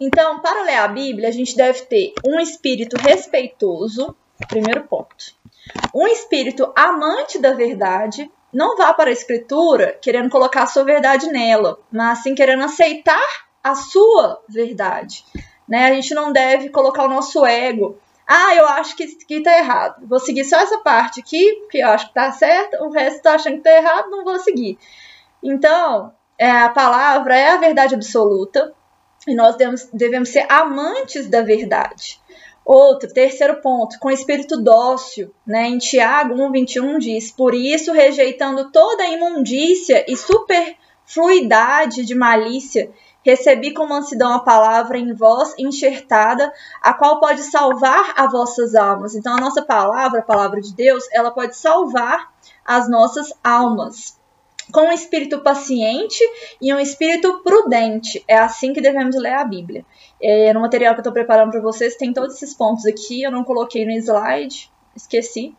Então, para ler a Bíblia, a gente deve ter um espírito respeitoso, primeiro ponto. Um espírito amante da verdade, não vá para a escritura querendo colocar a sua verdade nela, mas sim querendo aceitar a sua verdade. Né? A gente não deve colocar o nosso ego. Ah, eu acho que isso aqui tá errado. Vou seguir só essa parte aqui, porque eu acho que tá certo, o resto tá achando que tá errado, não vou seguir. Então, é, a palavra é a verdade absoluta e nós devemos, devemos ser amantes da verdade. Outro, terceiro ponto, com espírito dócil, né? Em Tiago 1:21 diz: "Por isso, rejeitando toda a imundícia e superfluidade de malícia, recebi com mansidão a palavra em vós enxertada, a qual pode salvar as vossas almas". Então, a nossa palavra, a palavra de Deus, ela pode salvar as nossas almas com um espírito paciente e um espírito prudente. É assim que devemos ler a Bíblia. É, no material que eu estou preparando para vocês tem todos esses pontos aqui, eu não coloquei no slide, esqueci.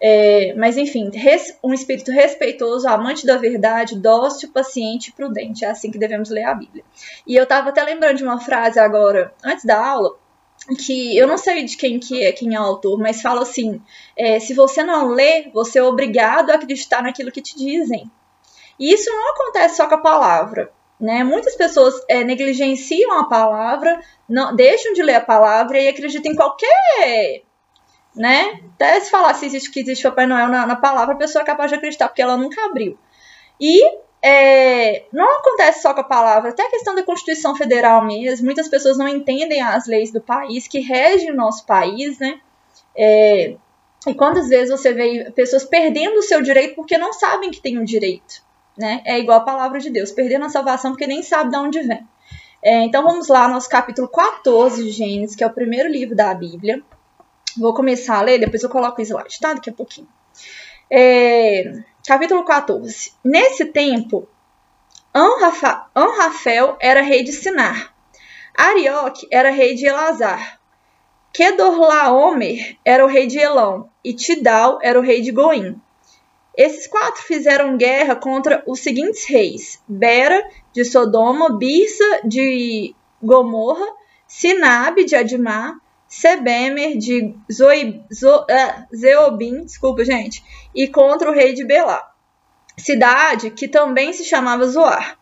É, mas enfim, res, um espírito respeitoso, amante da verdade, dócil, paciente e prudente. É assim que devemos ler a Bíblia. E eu estava até lembrando de uma frase agora, antes da aula, que eu não sei de quem que é, quem é o autor, mas fala assim: é, se você não lê, você é obrigado a acreditar naquilo que te dizem. E isso não acontece só com a palavra. Né? Muitas pessoas é, negligenciam a palavra, não, deixam de ler a palavra e acreditam em qualquer. Né? Até se falar se existe que existe Papai Noel na, na palavra, a pessoa é capaz de acreditar, porque ela nunca abriu. E é, não acontece só com a palavra, até a questão da Constituição Federal mesmo. Muitas pessoas não entendem as leis do país que regem o nosso país, né? É, e quantas vezes você vê pessoas perdendo o seu direito porque não sabem que tem um direito né? É igual a palavra de Deus, perdendo a salvação porque nem sabe de onde vem. É, então vamos lá, nosso capítulo 14 de Gênesis, que é o primeiro livro da Bíblia. Vou começar a ler, depois eu coloco o slide, tá? Daqui a pouquinho. É, capítulo 14. Nesse tempo, Anrafel era rei de Sinar. Arioque era rei de Elazar. Kedorlaomer era o rei de Elão. E Tidal era o rei de Goim. Esses quatro fizeram guerra contra os seguintes reis: Bera, de Sodoma, Birsa, de Gomorra, Sinabe, de Admar, Sebemer, de Zoib, Zo, uh, Zeobim, desculpa, gente, e contra o rei de Belá, cidade que também se chamava Zoar.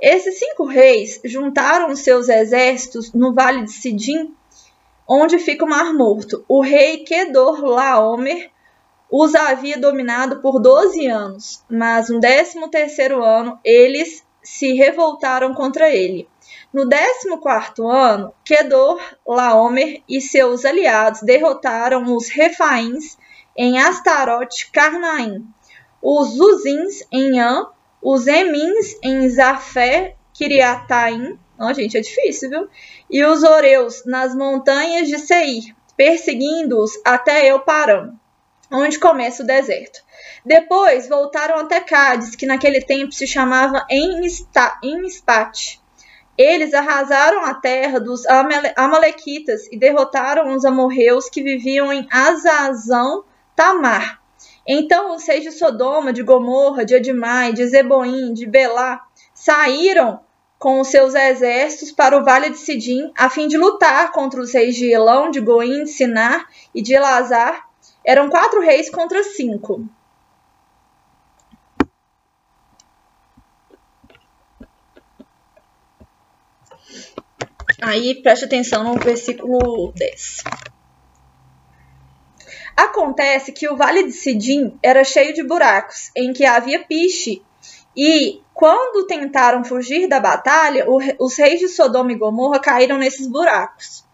Esses cinco reis juntaram seus exércitos no vale de Sidim, onde fica o Mar Morto. O rei Kedor Laomer os havia dominado por 12 anos, mas no 13º ano eles se revoltaram contra ele. No 14º ano, Kedor Laomer e seus aliados derrotaram os Refaíns em Astarote Carnaim, os Zuzins em An, os Emins em Zafé Kiriataim, oh, gente, é difícil, viu? E os Oreus nas montanhas de Seir, perseguindo-os até Euparã onde começa o deserto. Depois voltaram até Cádiz, que naquele tempo se chamava Enmispat. Eles arrasaram a terra dos Amalequitas e derrotaram os amorreus que viviam em Azazão Tamar. Então os reis de Sodoma, de Gomorra, de Admai, de Zeboim, de Belá saíram com os seus exércitos para o vale de Sidim, a fim de lutar contra os reis de Elão, de Goim, de Sinar e de Elazar, eram quatro reis contra cinco. Aí preste atenção no versículo 10. Acontece que o vale de Sidim era cheio de buracos, em que havia piche, e quando tentaram fugir da batalha, os reis de Sodoma e Gomorra caíram nesses buracos.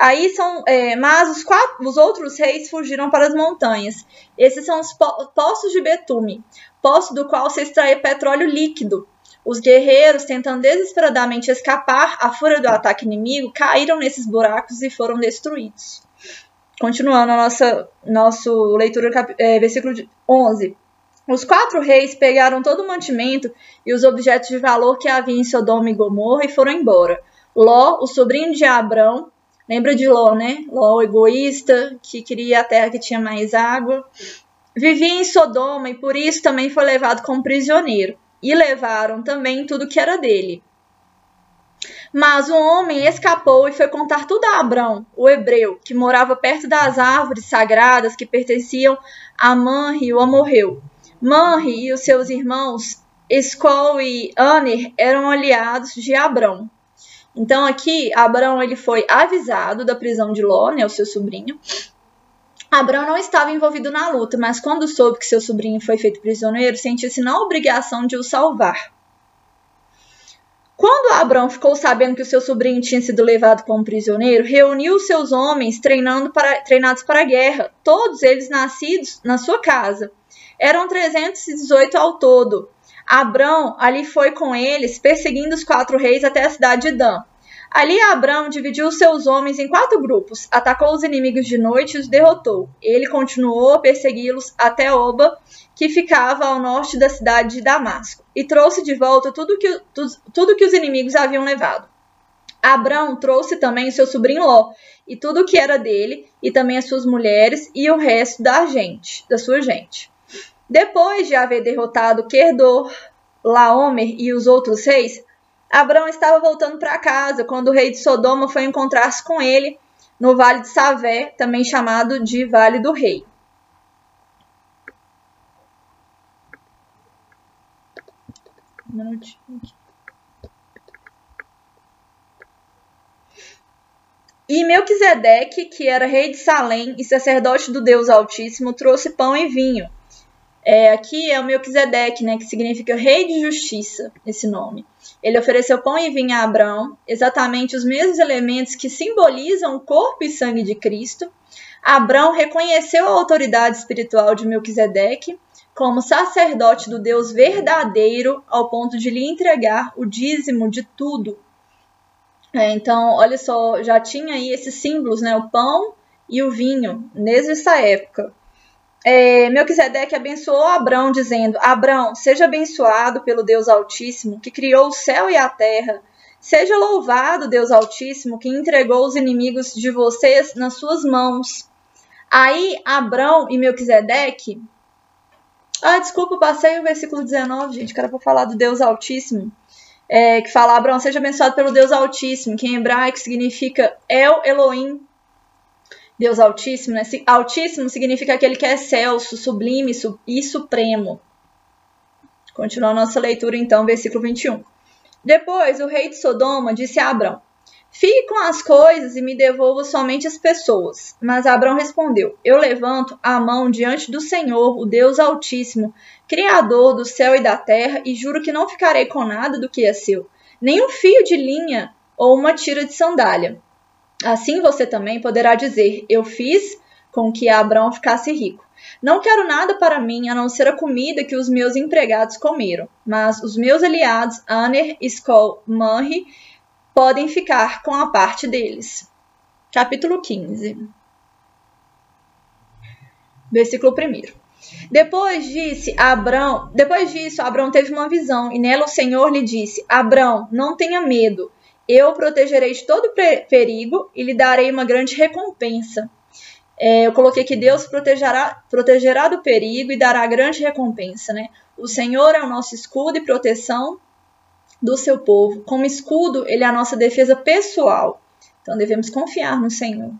Aí são, é, mas os, quatro, os outros reis fugiram para as montanhas. Esses são os po poços de betume, poço do qual se extrai petróleo líquido. Os guerreiros, tentando desesperadamente escapar à fúria do ataque inimigo, caíram nesses buracos e foram destruídos. Continuando a nossa nosso leitura, é, versículo 11. Os quatro reis pegaram todo o mantimento e os objetos de valor que havia em Sodoma e Gomorra e foram embora. Ló, o sobrinho de Abrão, Lembra de Ló, né? Ló, egoísta, que queria a terra que tinha mais água. Vivia em Sodoma e por isso também foi levado como prisioneiro. E levaram também tudo que era dele. Mas o homem escapou e foi contar tudo a Abrão, o hebreu, que morava perto das árvores sagradas que pertenciam a Manri, o amorreu. Manri e os seus irmãos, Escol e Aner, eram aliados de Abrão. Então aqui, Abrão ele foi avisado da prisão de Ló, né, o seu sobrinho. Abrão não estava envolvido na luta, mas quando soube que seu sobrinho foi feito prisioneiro, sentiu-se na obrigação de o salvar. Quando Abrão ficou sabendo que o seu sobrinho tinha sido levado como prisioneiro, reuniu seus homens treinando para, treinados para a guerra, todos eles nascidos na sua casa. Eram 318 ao todo. Abrão ali foi com eles, perseguindo os quatro reis até a cidade de Dan. Ali Abrão dividiu seus homens em quatro grupos, atacou os inimigos de noite e os derrotou. Ele continuou a persegui-los até Oba, que ficava ao norte da cidade de Damasco, e trouxe de volta tudo que, tudo que os inimigos haviam levado. Abrão trouxe também seu sobrinho Ló, e tudo o que era dele, e também as suas mulheres e o resto da gente, da sua gente. Depois de haver derrotado Querdor, Laomer e os outros reis, Abrão estava voltando para casa quando o rei de Sodoma foi encontrar-se com ele no Vale de Savé, também chamado de Vale do Rei. E Melquisedeque, que era rei de Salém e sacerdote do Deus Altíssimo, trouxe pão e vinho. É, aqui é o Melquisedeque, né, que significa rei de justiça, esse nome. Ele ofereceu pão e vinho a Abraão, exatamente os mesmos elementos que simbolizam o corpo e sangue de Cristo. Abraão reconheceu a autoridade espiritual de Melquisedeque como sacerdote do Deus verdadeiro, ao ponto de lhe entregar o dízimo de tudo. É, então, olha só, já tinha aí esses símbolos, né? O pão e o vinho, desde essa época. É, Melquisedeque abençoou Abrão, dizendo: Abrão, seja abençoado pelo Deus Altíssimo, que criou o céu e a terra. Seja louvado, Deus Altíssimo, que entregou os inimigos de vocês nas suas mãos. Aí, Abrão e Melquisedeque ah, desculpa, passei o versículo 19, gente, que era para falar do Deus Altíssimo. É, que fala, Abraão, seja abençoado pelo Deus Altíssimo, que em hebraico significa El Elohim, Deus Altíssimo. Né? Altíssimo significa aquele que é excelso, sublime e supremo. Continua a nossa leitura, então, versículo 21. Depois, o rei de Sodoma disse a Abraão, Fique com as coisas e me devolva somente as pessoas. Mas Abraão respondeu: Eu levanto a mão diante do Senhor, o Deus Altíssimo, Criador do céu e da terra, e juro que não ficarei com nada do que é seu, nem um fio de linha ou uma tira de sandália. Assim você também poderá dizer: Eu fiz com que Abraão ficasse rico. Não quero nada para mim a não ser a comida que os meus empregados comeram, mas os meus aliados, Aner, Skol, Manri, podem ficar com a parte deles. Capítulo 15. Versículo 1. Depois disse Abrão, depois disso, Abrão teve uma visão, e nela o Senhor lhe disse: Abrão, não tenha medo. Eu o protegerei de todo perigo e lhe darei uma grande recompensa. É, eu coloquei que Deus protegerá, protegerá do perigo e dará grande recompensa, né? O Senhor é o nosso escudo e proteção do seu povo. Como escudo, ele é a nossa defesa pessoal. Então devemos confiar no Senhor.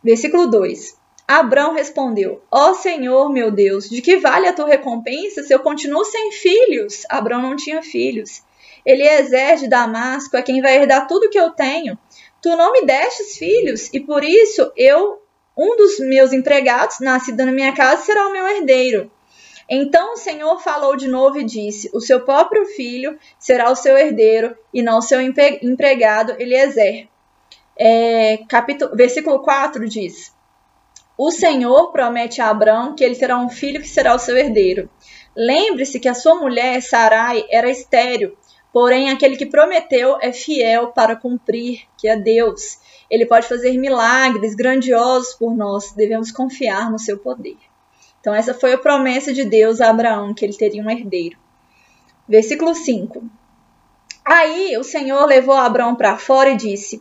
Versículo 2. Abrão respondeu: Ó oh Senhor, meu Deus, de que vale a tua recompensa se eu continuo sem filhos? Abrão não tinha filhos. Eliezer de Damasco é quem vai herdar tudo que eu tenho. Tu não me destes filhos, e por isso eu, um dos meus empregados, nascido na minha casa, será o meu herdeiro. Então o Senhor falou de novo e disse: O seu próprio filho será o seu herdeiro, e não o seu empregado Eliezer. É, capítulo, versículo 4 diz: O Senhor promete a Abraão que ele terá um filho que será o seu herdeiro. Lembre-se que a sua mulher, Sarai, era estéril, porém aquele que prometeu é fiel para cumprir, que é Deus. Ele pode fazer milagres grandiosos por nós, devemos confiar no seu poder. Então, essa foi a promessa de Deus a Abraão, que ele teria um herdeiro. Versículo 5. Aí o Senhor levou Abraão para fora e disse: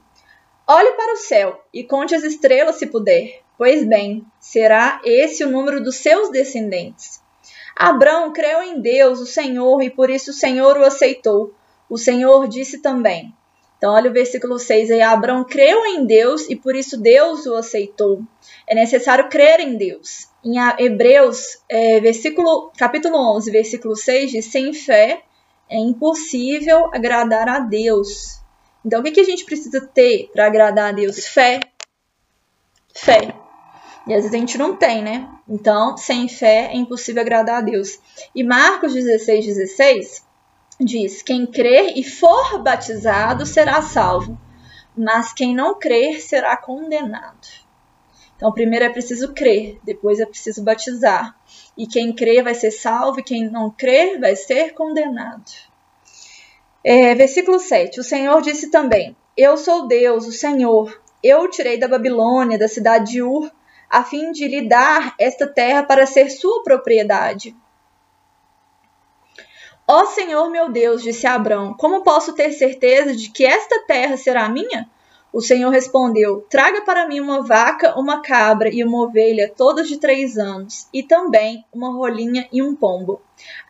Olhe para o céu e conte as estrelas se puder. Pois bem, será esse o número dos seus descendentes. Abraão creu em Deus, o Senhor, e por isso o Senhor o aceitou. O Senhor disse também: Então, olha o versículo 6 aí. Abraão creu em Deus e por isso Deus o aceitou. É necessário crer em Deus. Em Hebreus, é, versículo, capítulo 11, versículo 6 diz: sem fé é impossível agradar a Deus. Então, o que, que a gente precisa ter para agradar a Deus? Fé. Fé. E às vezes a gente não tem, né? Então, sem fé é impossível agradar a Deus. E Marcos 16, 16 diz: Quem crer e for batizado será salvo, mas quem não crer será condenado. Então, primeiro é preciso crer, depois é preciso batizar. E quem crer vai ser salvo, e quem não crer vai ser condenado. É, versículo 7: O Senhor disse também: Eu sou Deus, o Senhor. Eu o tirei da Babilônia, da cidade de Ur, a fim de lhe dar esta terra para ser sua propriedade. Ó Senhor meu Deus, disse Abrão, como posso ter certeza de que esta terra será minha? O Senhor respondeu: Traga para mim uma vaca, uma cabra e uma ovelha, todas de três anos, e também uma rolinha e um pombo.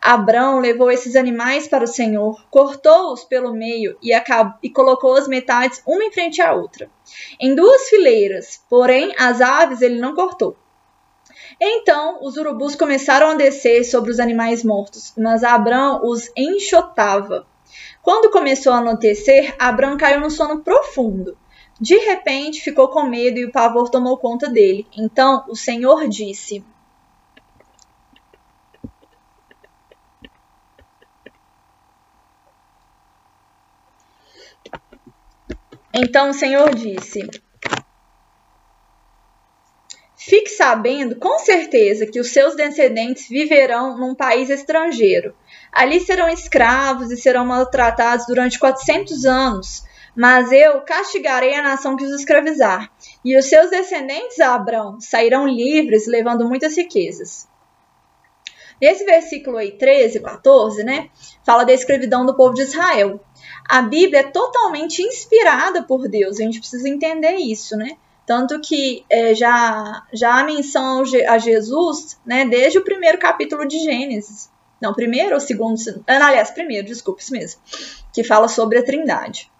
Abrão levou esses animais para o Senhor, cortou-os pelo meio e, e colocou as metades uma em frente à outra, em duas fileiras, porém as aves ele não cortou. Então os urubus começaram a descer sobre os animais mortos, mas Abrão os enxotava. Quando começou a anoitecer, Abrão caiu no sono profundo. De repente ficou com medo e o pavor tomou conta dele. Então o Senhor disse: Então o Senhor disse: Fique sabendo com certeza que os seus descendentes viverão num país estrangeiro. Ali serão escravos e serão maltratados durante 400 anos. Mas eu castigarei a nação que os escravizar, e os seus descendentes, Abrão, sairão livres, levando muitas riquezas. Nesse versículo aí, 13 e 14, né, fala da escravidão do povo de Israel. A Bíblia é totalmente inspirada por Deus, a gente precisa entender isso, né? Tanto que é, já, já a menção a Jesus, né, desde o primeiro capítulo de Gênesis. Não, primeiro ou segundo? Aliás, primeiro, desculpa, isso mesmo. Que fala sobre a trindade.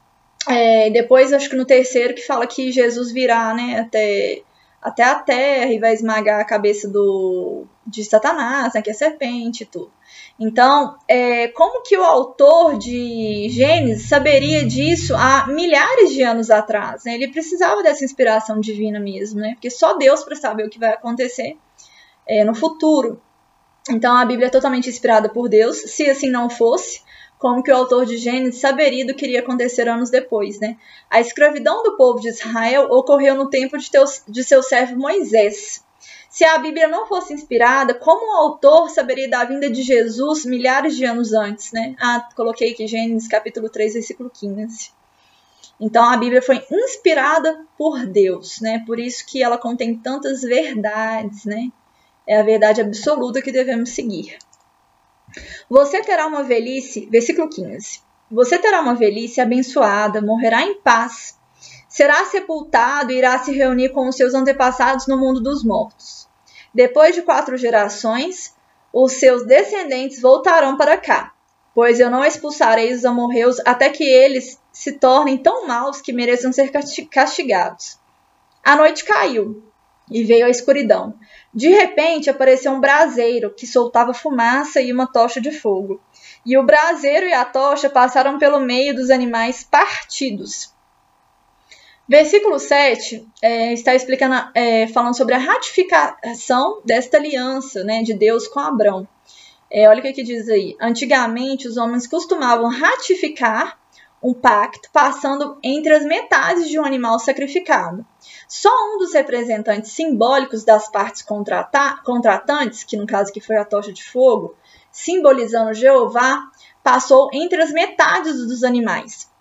É, depois, acho que no terceiro, que fala que Jesus virá né, até, até a terra e vai esmagar a cabeça do, de Satanás, né, que é serpente e tudo. Então, é, como que o autor de Gênesis saberia disso há milhares de anos atrás? Né? Ele precisava dessa inspiração divina mesmo, né? porque só Deus para saber o que vai acontecer é, no futuro. Então, a Bíblia é totalmente inspirada por Deus. Se assim não fosse, como que o autor de Gênesis saberia do que iria acontecer anos depois, né? A escravidão do povo de Israel ocorreu no tempo de, teus, de seu servo Moisés. Se a Bíblia não fosse inspirada, como o autor saberia da vinda de Jesus milhares de anos antes, né? Ah, coloquei aqui Gênesis capítulo 3, versículo 15. Então a Bíblia foi inspirada por Deus, né? Por isso que ela contém tantas verdades, né? É a verdade absoluta que devemos seguir. Você terá uma velhice, versículo 15. Você terá uma velhice abençoada, morrerá em paz, será sepultado e irá se reunir com os seus antepassados no mundo dos mortos. Depois de quatro gerações, os seus descendentes voltarão para cá, pois eu não expulsarei os amorreus até que eles se tornem tão maus que mereçam ser castigados. A noite caiu e veio a escuridão. De repente apareceu um braseiro que soltava fumaça e uma tocha de fogo. E o braseiro e a tocha passaram pelo meio dos animais partidos. Versículo 7 é, está explicando, é, falando sobre a ratificação desta aliança né, de Deus com Abraão. É, olha o que, que diz aí. Antigamente, os homens costumavam ratificar um pacto passando entre as metades de um animal sacrificado. Só um dos representantes simbólicos das partes contratantes, que no caso que foi a tocha de fogo, simbolizando Jeová, passou entre as metades dos animais.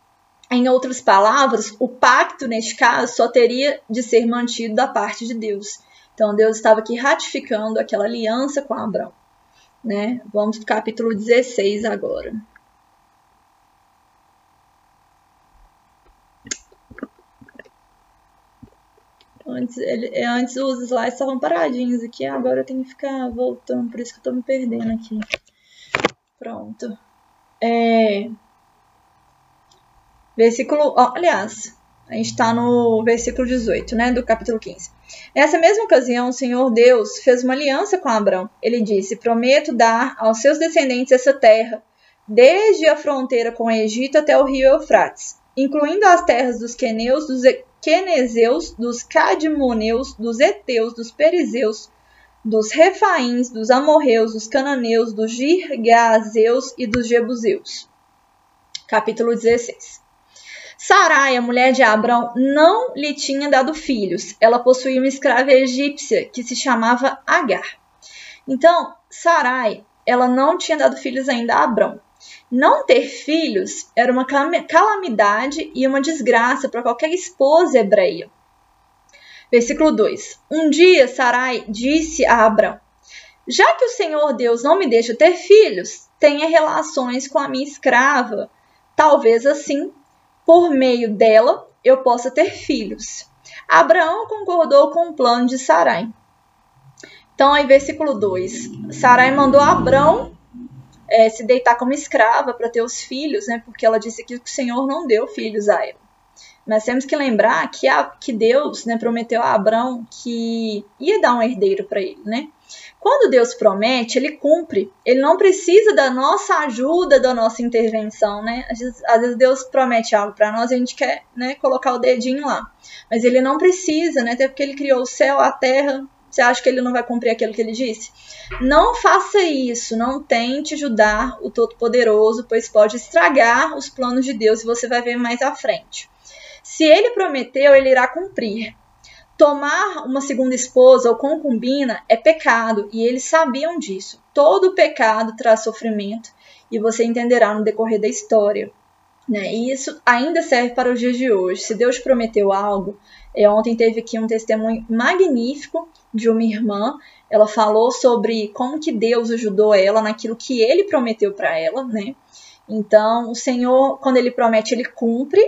Em outras palavras, o pacto, neste caso, só teria de ser mantido da parte de Deus. Então, Deus estava aqui ratificando aquela aliança com Abraão. Né? Vamos para o capítulo 16 agora. Antes, ele, é, antes os slides estavam paradinhos aqui, agora eu tenho que ficar voltando, por isso que eu tô me perdendo aqui. Pronto. É... Versículo, aliás, a gente está no versículo 18, né, do capítulo 15. Nessa mesma ocasião, o Senhor Deus fez uma aliança com Abraão. Ele disse: Prometo dar aos seus descendentes essa terra, desde a fronteira com o Egito até o rio Eufrates, incluindo as terras dos queneus, dos quenezeus, dos cadmoneus, dos heteus, dos perizeus, dos refaíns, dos amorreus, dos cananeus, dos girgazeus e dos jebuseus. Capítulo 16. Sarai, a mulher de Abrão, não lhe tinha dado filhos. Ela possuía uma escrava egípcia que se chamava Agar. Então, Sarai, ela não tinha dado filhos ainda a Abrão. Não ter filhos era uma calamidade e uma desgraça para qualquer esposa hebreia. Versículo 2: Um dia Sarai disse a Abrão: Já que o Senhor Deus não me deixa ter filhos, tenha relações com a minha escrava. Talvez assim, por meio dela, eu possa ter filhos. Abraão concordou com o plano de Sarai. Então, aí, versículo 2: Sarai mandou Abrão é, se deitar como escrava para ter os filhos, né? Porque ela disse que o Senhor não deu filhos a ela. Mas temos que lembrar que, a, que Deus né, prometeu a Abraão que ia dar um herdeiro para ele, né? Quando Deus promete, ele cumpre. Ele não precisa da nossa ajuda, da nossa intervenção, né? Às vezes, às vezes Deus promete algo para nós e a gente quer né, colocar o dedinho lá. Mas ele não precisa, né? Até porque ele criou o céu, a terra. Você acha que ele não vai cumprir aquilo que ele disse? Não faça isso, não tente ajudar o Todo-Poderoso, pois pode estragar os planos de Deus e você vai ver mais à frente. Se ele prometeu, ele irá cumprir. Tomar uma segunda esposa ou concubina é pecado e eles sabiam disso. Todo pecado traz sofrimento e você entenderá no decorrer da história. Né? E isso ainda serve para os dias de hoje. Se Deus prometeu algo, é, ontem teve aqui um testemunho magnífico de uma irmã. Ela falou sobre como que Deus ajudou ela naquilo que Ele prometeu para ela, né? Então, o Senhor, quando Ele promete, Ele cumpre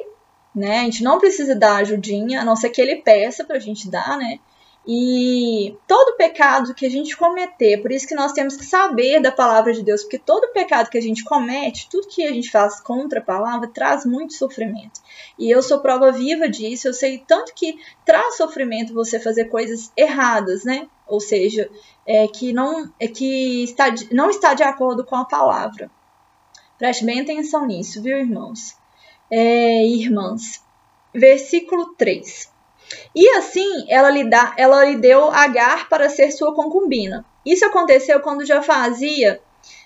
né? A gente não precisa dar ajudinha, a não ser que ele peça para a gente dar, né? E todo pecado que a gente cometer, por isso que nós temos que saber da palavra de Deus, porque todo pecado que a gente comete, tudo que a gente faz contra a palavra, traz muito sofrimento. E eu sou prova viva disso, eu sei tanto que traz sofrimento você fazer coisas erradas, né? Ou seja, é que não é que está, não está de acordo com a palavra. Preste bem atenção nisso, viu, irmãos? É, irmãs. Versículo 3. E assim ela lhe, dá, ela lhe deu Agar para ser sua concubina. Isso aconteceu quando já fazia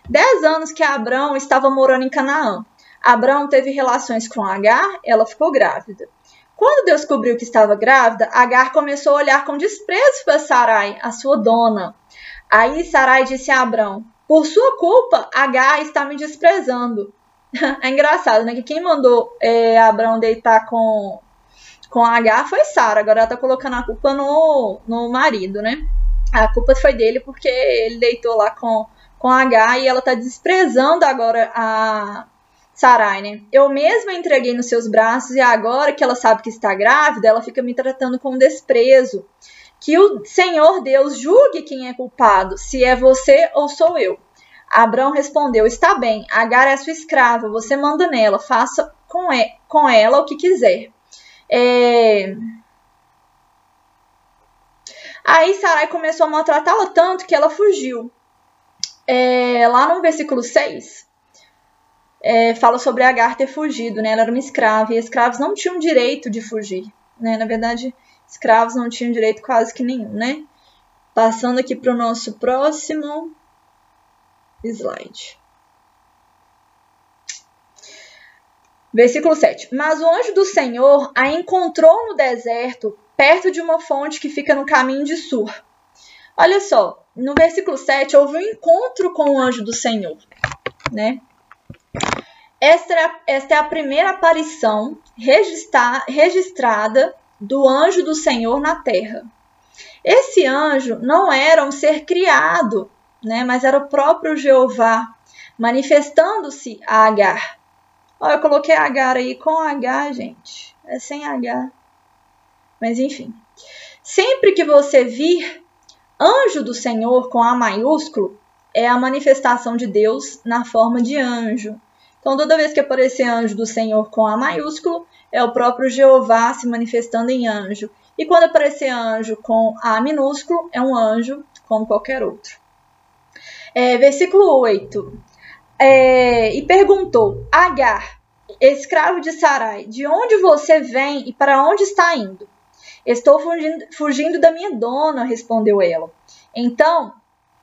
10 anos que Abraão estava morando em Canaã. Abraão teve relações com Agar, ela ficou grávida. Quando descobriu que estava grávida, Agar começou a olhar com desprezo para Sarai, a sua dona. Aí Sarai disse a Abraão: Por sua culpa, Agar está me desprezando. É engraçado, né? Que quem mandou é, Abraão deitar com, com H foi Sara. Agora ela tá colocando a culpa no, no marido, né? A culpa foi dele porque ele deitou lá com, com H e ela tá desprezando agora a Sarai, né? Eu mesma entreguei nos seus braços e agora que ela sabe que está grávida, ela fica me tratando com desprezo. Que o Senhor Deus julgue quem é culpado, se é você ou sou eu. Abraão respondeu: Está bem, Agar é sua escrava, você manda nela, faça com, e, com ela o que quiser. É... Aí Sarai começou a maltratá-la tanto que ela fugiu. É, lá no versículo 6, é, fala sobre Agar ter fugido, né? Ela era uma escrava e escravos não tinham direito de fugir, né? Na verdade, escravos não tinham direito quase que nenhum, né? Passando aqui para o nosso próximo slide. Versículo 7. Mas o anjo do Senhor a encontrou no deserto, perto de uma fonte que fica no caminho de Sur. Olha só, no versículo 7 houve um encontro com o anjo do Senhor, né? Esta é, a, esta é a primeira aparição registra, registrada do anjo do Senhor na terra. Esse anjo não era um ser criado, né? Mas era o próprio Jeová manifestando-se a Agar. Olha, eu coloquei Agar aí com H, gente. É sem H. Mas enfim. Sempre que você vir anjo do Senhor com A maiúsculo, é a manifestação de Deus na forma de anjo. Então, toda vez que aparecer anjo do Senhor com A maiúsculo, é o próprio Jeová se manifestando em anjo. E quando aparecer anjo com A minúsculo, é um anjo como qualquer outro. É, versículo 8. É, e perguntou: Agar, escravo de Sarai, de onde você vem e para onde está indo? Estou fugindo, fugindo da minha dona, respondeu ela. Então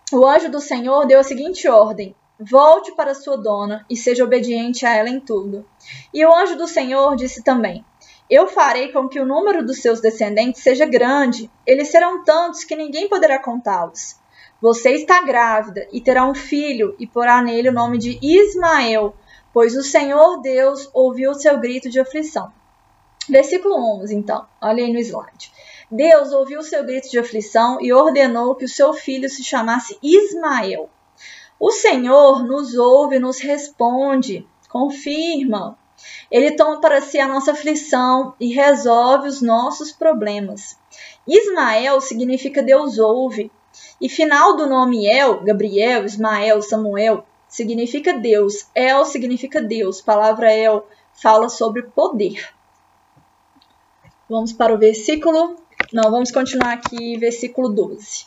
o anjo do Senhor deu a seguinte ordem: Volte para sua dona e seja obediente a ela em tudo. E o anjo do Senhor disse também: Eu farei com que o número dos seus descendentes seja grande, eles serão tantos que ninguém poderá contá-los. Você está grávida e terá um filho, e porá nele o nome de Ismael, pois o Senhor Deus ouviu o seu grito de aflição. Versículo 11, então, olha aí no slide. Deus ouviu o seu grito de aflição e ordenou que o seu filho se chamasse Ismael. O Senhor nos ouve, nos responde, confirma. Ele toma para si a nossa aflição e resolve os nossos problemas. Ismael significa Deus ouve, e final do nome El, Gabriel, Ismael, Samuel, significa Deus. El significa Deus. Palavra El fala sobre poder. Vamos para o versículo. Não, vamos continuar aqui, versículo 12.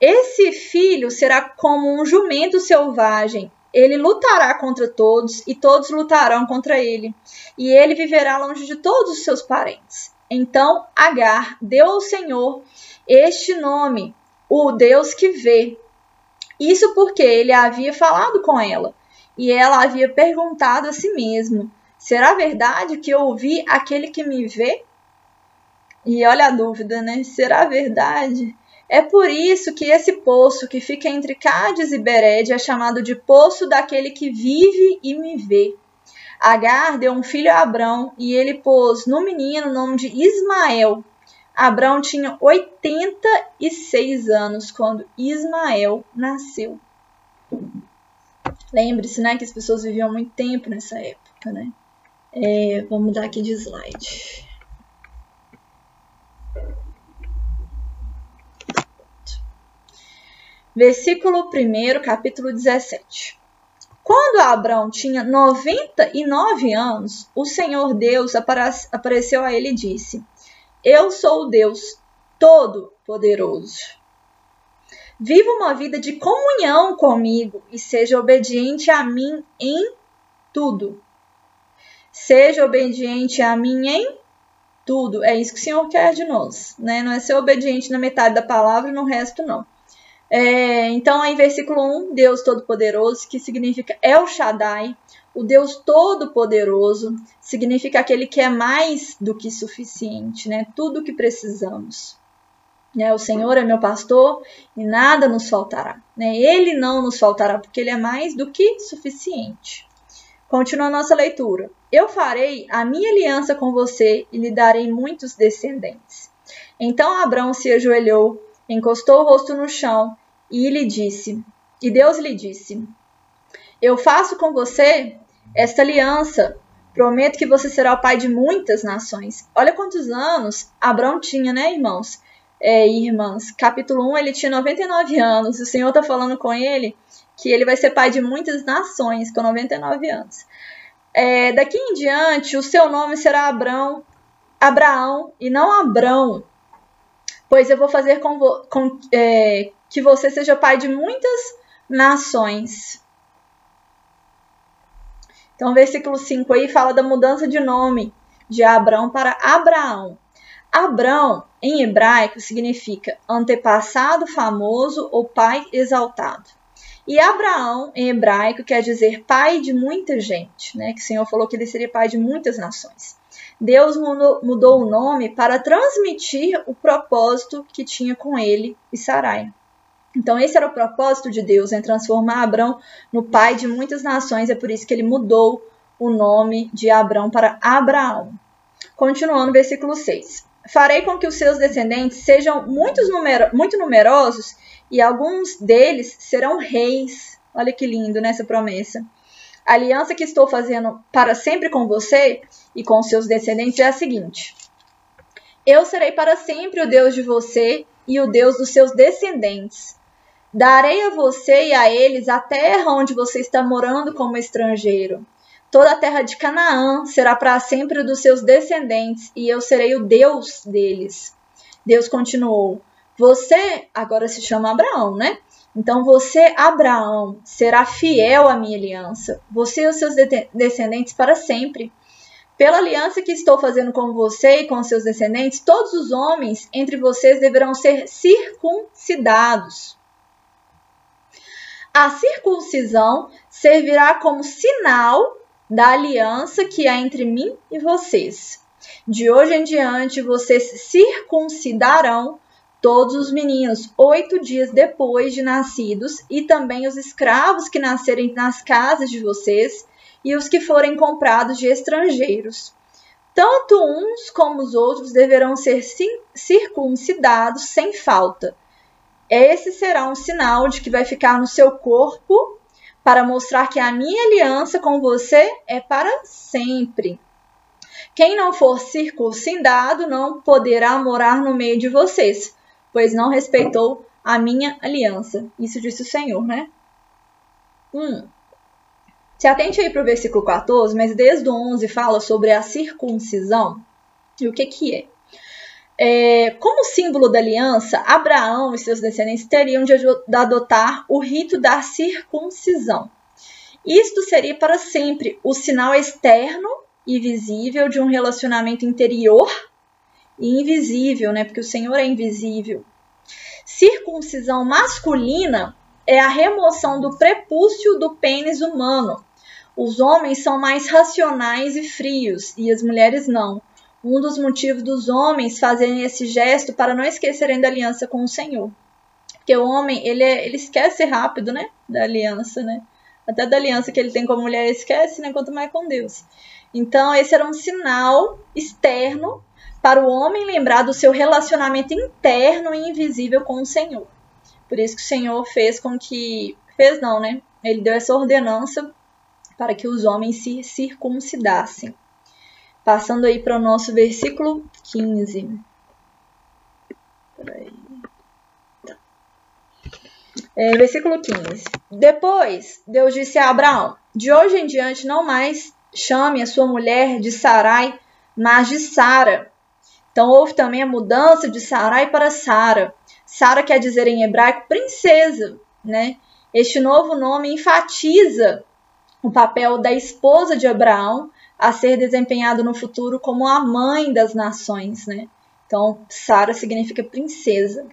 Esse filho será como um jumento selvagem. Ele lutará contra todos e todos lutarão contra ele. E ele viverá longe de todos os seus parentes. Então Agar deu ao Senhor este nome, o Deus que vê. Isso porque ele havia falado com ela e ela havia perguntado a si mesma: Será verdade que eu ouvi aquele que me vê? E olha a dúvida, né? Será verdade? É por isso que esse poço que fica entre Cádiz e Bered é chamado de poço daquele que vive e me vê. Agar deu um filho a Abrão e ele pôs no menino o nome de Ismael, Abraão tinha 86 anos quando Ismael nasceu. Lembre-se, né, que as pessoas viviam muito tempo nessa época, né? É, vamos mudar aqui de slide. Versículo 1, capítulo 17. Quando Abraão tinha 99 anos, o Senhor Deus apareceu a ele e disse: eu sou o Deus Todo-Poderoso. Viva uma vida de comunhão comigo e seja obediente a mim em tudo. Seja obediente a mim em tudo. É isso que o Senhor quer de nós, né? Não é ser obediente na metade da palavra e no resto não. É, então, em versículo 1, Deus Todo-Poderoso, que significa El Shaddai, o Deus Todo-Poderoso significa aquele que é mais do que suficiente, né? Tudo o que precisamos. Né? O Senhor é meu pastor e nada nos faltará. Né? Ele não nos faltará, porque ele é mais do que suficiente. Continua a nossa leitura. Eu farei a minha aliança com você e lhe darei muitos descendentes. Então Abraão se ajoelhou, encostou o rosto no chão e lhe disse: E Deus lhe disse: Eu faço com você esta aliança. Prometo que você será o pai de muitas nações. Olha quantos anos Abraão tinha, né, irmãos? É, irmãs, capítulo 1, ele tinha 99 anos. O Senhor está falando com ele que ele vai ser pai de muitas nações com 99 anos. É, daqui em diante, o seu nome será Abraão, Abraão e não Abrão, pois eu vou fazer com, com é, que você seja pai de muitas nações. Então, versículo 5 aí fala da mudança de nome de Abraão para Abraão. Abraão, em hebraico, significa antepassado famoso ou pai exaltado. E Abraão, em hebraico, quer dizer pai de muita gente, né? Que o Senhor falou que ele seria pai de muitas nações. Deus mudou, mudou o nome para transmitir o propósito que tinha com ele e Sarai. Então, esse era o propósito de Deus, em transformar Abrão no pai de muitas nações. É por isso que ele mudou o nome de Abrão para Abraão. Continuando, versículo 6. Farei com que os seus descendentes sejam numero muito numerosos e alguns deles serão reis. Olha que lindo nessa né, promessa. A aliança que estou fazendo para sempre com você e com seus descendentes é a seguinte: Eu serei para sempre o Deus de você e o Deus dos seus descendentes. Darei a você e a eles a terra onde você está morando como estrangeiro. Toda a terra de Canaã será para sempre dos seus descendentes, e eu serei o Deus deles. Deus continuou: Você agora se chama Abraão, né? Então você, Abraão, será fiel à minha aliança, você e os seus descendentes para sempre. Pela aliança que estou fazendo com você e com seus descendentes, todos os homens entre vocês deverão ser circuncidados. A circuncisão servirá como sinal da aliança que há entre mim e vocês. De hoje em diante, vocês circuncidarão todos os meninos oito dias depois de nascidos, e também os escravos que nascerem nas casas de vocês, e os que forem comprados de estrangeiros. Tanto uns como os outros deverão ser circuncidados sem falta. Esse será um sinal de que vai ficar no seu corpo para mostrar que a minha aliança com você é para sempre. Quem não for circuncidado não poderá morar no meio de vocês, pois não respeitou a minha aliança. Isso disse o Senhor, né? Hum. Se atente aí para o versículo 14, mas desde o 11 fala sobre a circuncisão. E o que, que é? É? Como símbolo da aliança, Abraão e seus descendentes teriam de adotar o rito da circuncisão. Isto seria para sempre o sinal externo e visível de um relacionamento interior e invisível, né? Porque o Senhor é invisível. Circuncisão masculina é a remoção do prepúcio do pênis humano. Os homens são mais racionais e frios e as mulheres não. Um dos motivos dos homens fazerem esse gesto para não esquecerem da aliança com o Senhor. Porque o homem, ele, é, ele esquece rápido, né? Da aliança, né? Até da aliança que ele tem com a mulher, ele esquece, né? Quanto mais com Deus. Então, esse era um sinal externo para o homem lembrar do seu relacionamento interno e invisível com o Senhor. Por isso que o Senhor fez com que. Fez não, né? Ele deu essa ordenança para que os homens se circuncidassem. Passando aí para o nosso versículo 15. Peraí. É, versículo 15. Depois, Deus disse a Abraão: De hoje em diante não mais chame a sua mulher de Sarai, mas de Sara, então houve também a mudança de Sarai para Sara. Sara quer dizer em hebraico princesa, né? Este novo nome enfatiza o papel da esposa de Abraão a ser desempenhado no futuro como a mãe das nações, né? Então, Sara significa princesa.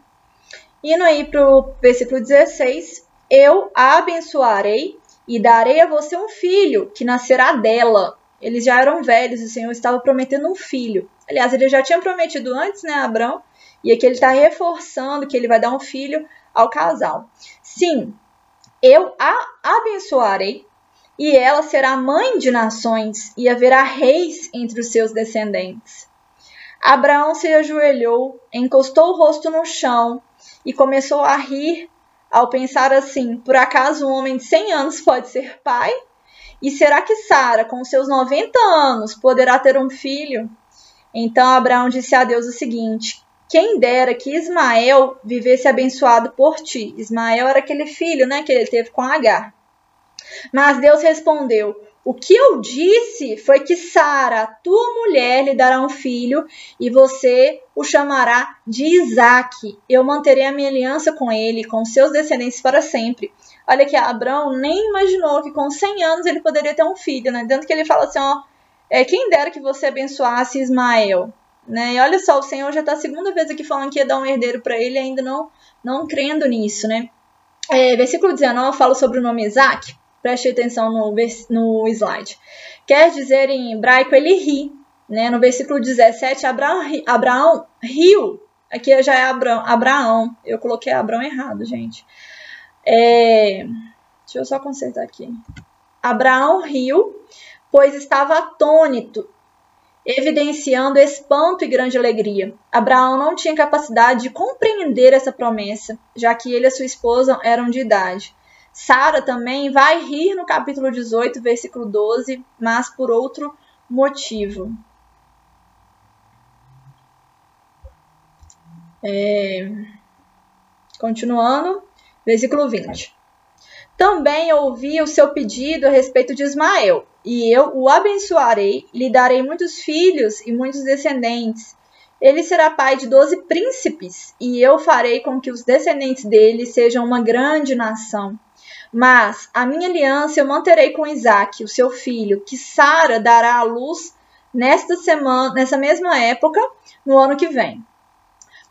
Indo aí para o versículo 16: Eu a abençoarei e darei a você um filho que nascerá dela. Eles já eram velhos, o Senhor estava prometendo um filho. Aliás, ele já tinha prometido antes, né, Abraão? E aqui ele está reforçando que ele vai dar um filho ao casal. Sim, eu a abençoarei e ela será mãe de nações e haverá reis entre os seus descendentes. Abraão se ajoelhou, encostou o rosto no chão e começou a rir ao pensar assim: por acaso um homem de 100 anos pode ser pai? E será que Sara, com seus 90 anos, poderá ter um filho? Então Abraão disse a Deus o seguinte: Quem dera que Ismael vivesse abençoado por ti. Ismael era aquele filho, né, que ele teve com Agar. Mas Deus respondeu: O que eu disse foi que Sara, tua mulher, lhe dará um filho e você o chamará de Isaque. Eu manterei a minha aliança com ele, com seus descendentes para sempre. Olha que Abraão nem imaginou que com 100 anos ele poderia ter um filho, né? Tanto que ele fala assim, ó, é, quem dera que você abençoasse Ismael. Né? E olha só, o Senhor já está a segunda vez aqui falando que ia dar um herdeiro para ele, ainda não, não crendo nisso. Né? É, versículo 19 fala sobre o nome Isaac. Preste atenção no, no slide. Quer dizer em hebraico, ele ri. Né? No versículo 17, Abraão, Abraão riu. Aqui já é Abraão, Abraão. Eu coloquei Abraão errado, gente. É, deixa eu só consertar aqui. Abraão riu pois estava atônito, evidenciando espanto e grande alegria. Abraão não tinha capacidade de compreender essa promessa, já que ele e sua esposa eram de idade. Sara também vai rir no capítulo 18, versículo 12, mas por outro motivo. É... Continuando, versículo 20. Também ouvi o seu pedido a respeito de Ismael, e eu o abençoarei, lhe darei muitos filhos e muitos descendentes. Ele será pai de doze príncipes, e eu farei com que os descendentes dele sejam uma grande nação. Mas a minha aliança eu manterei com Isaac, o seu filho, que Sara dará à luz nesta semana, nessa mesma época, no ano que vem.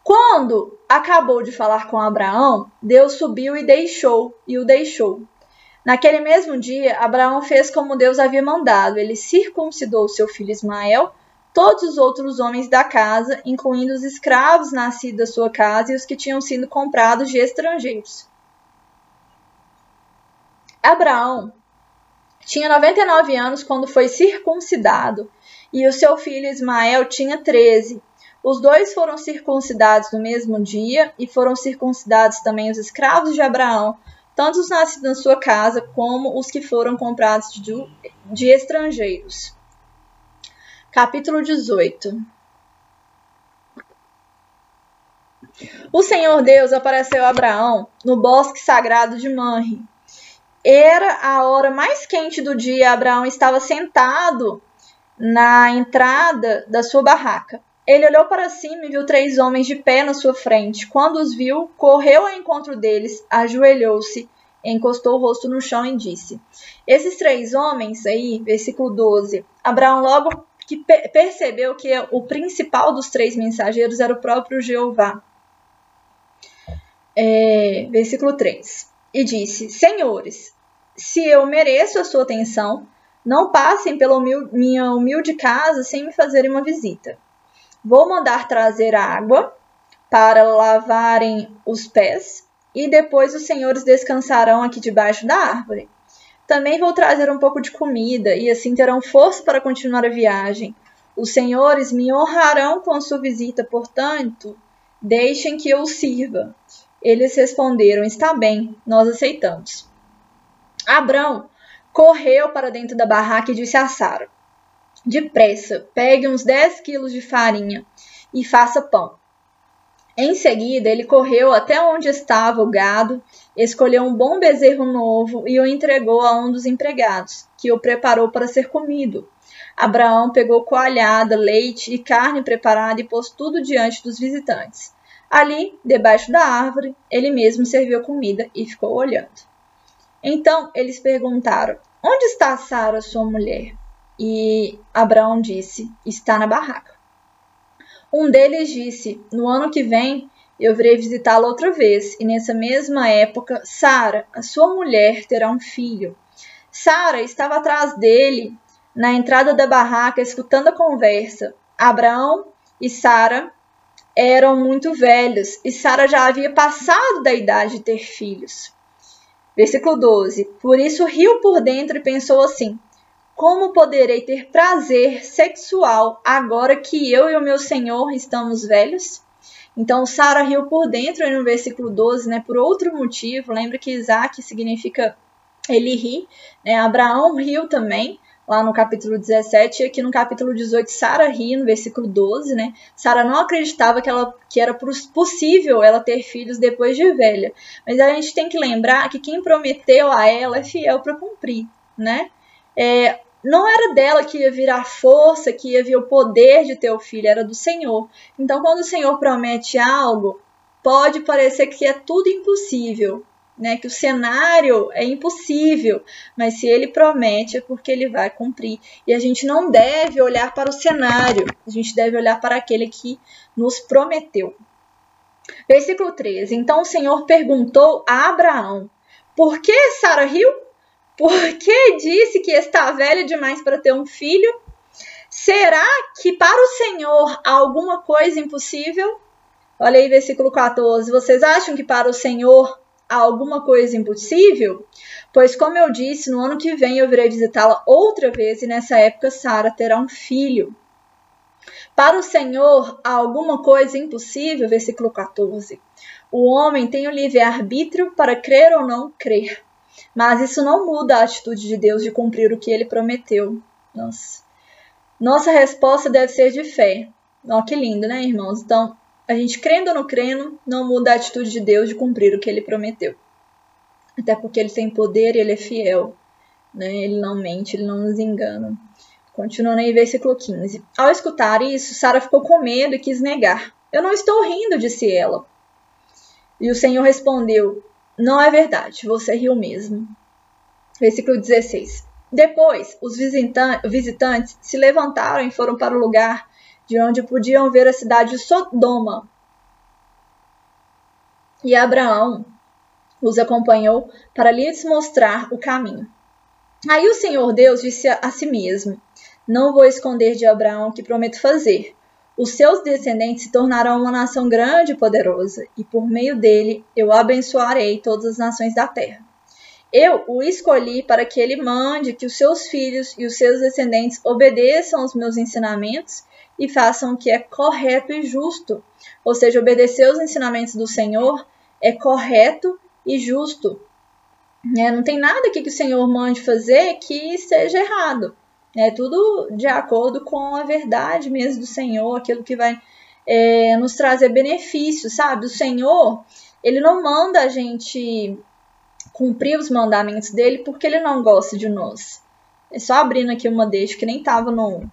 Quando acabou de falar com Abraão, Deus subiu e deixou, e o deixou. Naquele mesmo dia, Abraão fez como Deus havia mandado. Ele circuncidou seu filho Ismael, todos os outros homens da casa, incluindo os escravos nascidos da sua casa e os que tinham sido comprados de estrangeiros. Abraão tinha 99 anos quando foi circuncidado, e o seu filho Ismael tinha 13. Os dois foram circuncidados no mesmo dia e foram circuncidados também os escravos de Abraão, tanto os nascidos na sua casa como os que foram comprados de, de estrangeiros. Capítulo 18 O Senhor Deus apareceu a Abraão no bosque sagrado de Manre. Era a hora mais quente do dia. Abraão estava sentado na entrada da sua barraca. Ele olhou para cima e viu três homens de pé na sua frente. Quando os viu, correu ao encontro deles, ajoelhou-se, encostou o rosto no chão e disse: Esses três homens aí, versículo 12, Abraão logo que percebeu que o principal dos três mensageiros era o próprio Jeová. É, versículo 3. E disse: Senhores, se eu mereço a sua atenção, não passem pela minha humilde casa sem me fazerem uma visita. Vou mandar trazer água para lavarem os pés e depois os senhores descansarão aqui debaixo da árvore. Também vou trazer um pouco de comida e assim terão força para continuar a viagem. Os senhores me honrarão com a sua visita, portanto, deixem que eu sirva. Eles responderam: Está bem, nós aceitamos. Abrão correu para dentro da barraca e disse a Sara: Depressa, pegue uns 10 quilos de farinha e faça pão. Em seguida, ele correu até onde estava o gado, escolheu um bom bezerro novo e o entregou a um dos empregados, que o preparou para ser comido. Abraão pegou coalhada, leite e carne preparada e pôs tudo diante dos visitantes. Ali, debaixo da árvore, ele mesmo serviu comida e ficou olhando. Então eles perguntaram: Onde está Sara, sua mulher? E Abraão disse: Está na barraca. Um deles disse: No ano que vem eu virei visitá-la outra vez, e nessa mesma época, Sara, a sua mulher, terá um filho. Sara estava atrás dele, na entrada da barraca, escutando a conversa. Abraão e Sara eram muito velhos, e Sara já havia passado da idade de ter filhos. Versículo 12. Por isso riu por dentro e pensou assim: como poderei ter prazer sexual agora que eu e o meu Senhor estamos velhos? Então, Sara riu por dentro, aí no versículo 12, né, por outro motivo. Lembra que Isaac significa ele ri, né? Abraão riu também, lá no capítulo 17, e aqui no capítulo 18, Sara ri, no versículo 12, né? Sara não acreditava que, ela, que era possível ela ter filhos depois de velha. Mas a gente tem que lembrar que quem prometeu a ela é fiel para cumprir, né? É, não era dela que ia vir a força, que ia vir o poder de ter o filho, era do Senhor. Então, quando o Senhor promete algo, pode parecer que é tudo impossível, né? Que o cenário é impossível, mas se ele promete é porque ele vai cumprir. E a gente não deve olhar para o cenário, a gente deve olhar para aquele que nos prometeu. Versículo 13. Então o Senhor perguntou a Abraão: Por que Sara riu? porque disse que está velha demais para ter um filho? Será que para o Senhor há alguma coisa impossível? Olha aí, versículo 14. Vocês acham que para o Senhor há alguma coisa impossível? Pois, como eu disse, no ano que vem eu virei visitá-la outra vez e nessa época Sara terá um filho. Para o Senhor há alguma coisa impossível? Versículo 14. O homem tem o livre-arbítrio para crer ou não crer. Mas isso não muda a atitude de Deus de cumprir o que ele prometeu. Nossa. Nossa resposta deve ser de fé. Ó, que lindo, né, irmãos? Então, a gente crendo ou não crendo, não muda a atitude de Deus de cumprir o que ele prometeu. até porque ele tem poder e ele é fiel. Né? Ele não mente, ele não nos engana. Continuando aí, versículo 15. Ao escutar isso, Sara ficou com medo e quis negar. Eu não estou rindo, disse ela. E o Senhor respondeu: Não é verdade, você riu mesmo. Versículo 16. Depois, os visitantes se levantaram e foram para o lugar de onde podiam ver a cidade de Sodoma. E Abraão os acompanhou para lhes mostrar o caminho. Aí o Senhor Deus disse a si mesmo: Não vou esconder de Abraão o que prometo fazer. Os seus descendentes se tornarão uma nação grande e poderosa, e por meio dele eu abençoarei todas as nações da terra. Eu o escolhi para que ele mande que os seus filhos e os seus descendentes obedeçam aos meus ensinamentos e façam o que é correto e justo. Ou seja, obedecer os ensinamentos do Senhor é correto e justo. É, não tem nada que o Senhor mande fazer que seja errado. É tudo de acordo com a verdade mesmo do Senhor, aquilo que vai é, nos trazer benefícios, sabe? O Senhor, ele não manda a gente cumprir os mandamentos dele porque ele não gosta de nós. É só abrindo aqui uma deixa que nem estava no,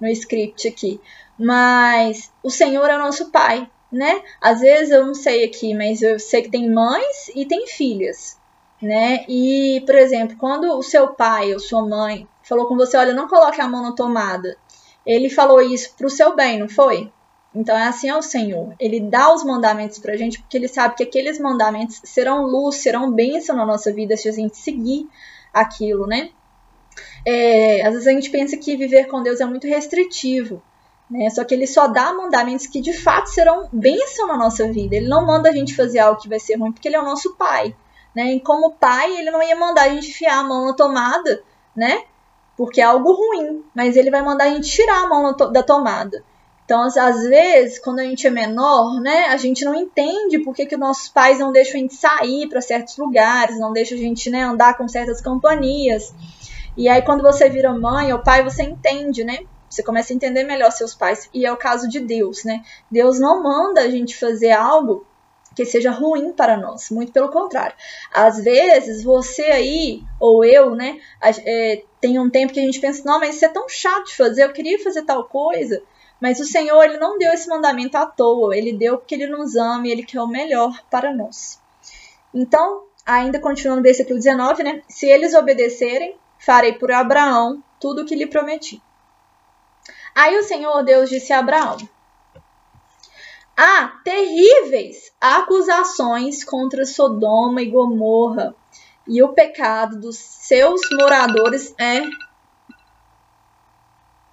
no script aqui. Mas o Senhor é o nosso Pai, né? Às vezes eu não sei aqui, mas eu sei que tem mães e tem filhas, né? E, por exemplo, quando o seu pai ou sua mãe falou com você, olha, não coloque a mão na tomada, ele falou isso para o seu bem, não foi? Então é assim ao Senhor. Ele dá os mandamentos para a gente porque ele sabe que aqueles mandamentos serão luz, serão bênção na nossa vida se a gente seguir aquilo, né? É, às vezes a gente pensa que viver com Deus é muito restritivo, né? Só que ele só dá mandamentos que de fato serão bênção na nossa vida. Ele não manda a gente fazer algo que vai ser ruim, porque ele é o nosso pai. Né? E como pai, ele não ia mandar a gente enfiar a mão na tomada, né? Porque é algo ruim. Mas ele vai mandar a gente tirar a mão da tomada. Então, às vezes, quando a gente é menor, né, a gente não entende por que, que nossos pais não deixam a gente sair para certos lugares, não deixam a gente né, andar com certas companhias. E aí, quando você vira mãe ou pai, você entende, né? Você começa a entender melhor seus pais. E é o caso de Deus, né? Deus não manda a gente fazer algo que seja ruim para nós, muito pelo contrário. Às vezes, você aí, ou eu, né, é, tem um tempo que a gente pensa, não, mas isso é tão chato de fazer, eu queria fazer tal coisa. Mas o Senhor, ele não deu esse mandamento à toa, ele deu porque ele nos ama e ele quer o melhor para nós. Então, ainda continuando versículo 19, né? Se eles obedecerem, farei por Abraão tudo o que lhe prometi. Aí o Senhor Deus disse a Abraão: Há terríveis acusações contra Sodoma e Gomorra, e o pecado dos seus moradores é.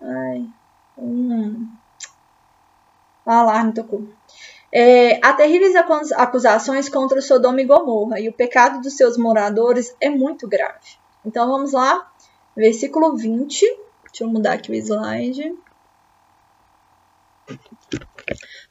Ai, um alarme tocou. É, há terríveis acusações contra Sodoma e Gomorra, e o pecado dos seus moradores é muito grave. Então vamos lá, versículo 20. Deixa eu mudar aqui o slide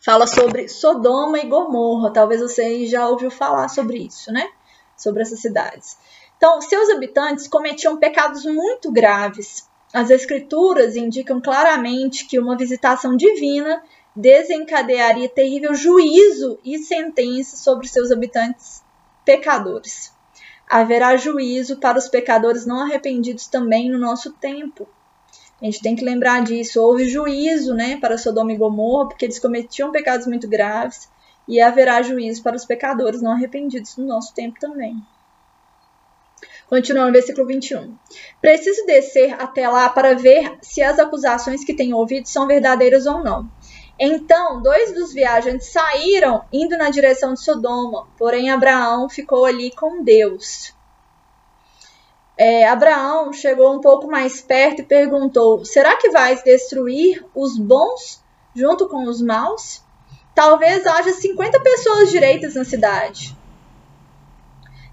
fala sobre Sodoma e Gomorra. Talvez você já ouviu falar sobre isso, né? Sobre essas cidades. Então, seus habitantes cometiam pecados muito graves. As escrituras indicam claramente que uma visitação divina desencadearia terrível juízo e sentença sobre seus habitantes pecadores. Haverá juízo para os pecadores não arrependidos também no nosso tempo. A gente tem que lembrar disso. Houve juízo né, para Sodoma e Gomorra, porque eles cometiam pecados muito graves, e haverá juízo para os pecadores não arrependidos no nosso tempo também. Continuando no versículo 21. Preciso descer até lá para ver se as acusações que tenho ouvido são verdadeiras ou não. Então, dois dos viajantes saíram indo na direção de Sodoma, porém Abraão ficou ali com Deus é, Abraão chegou um pouco mais perto e perguntou: Será que vais destruir os bons junto com os maus? Talvez haja 50 pessoas direitas na cidade.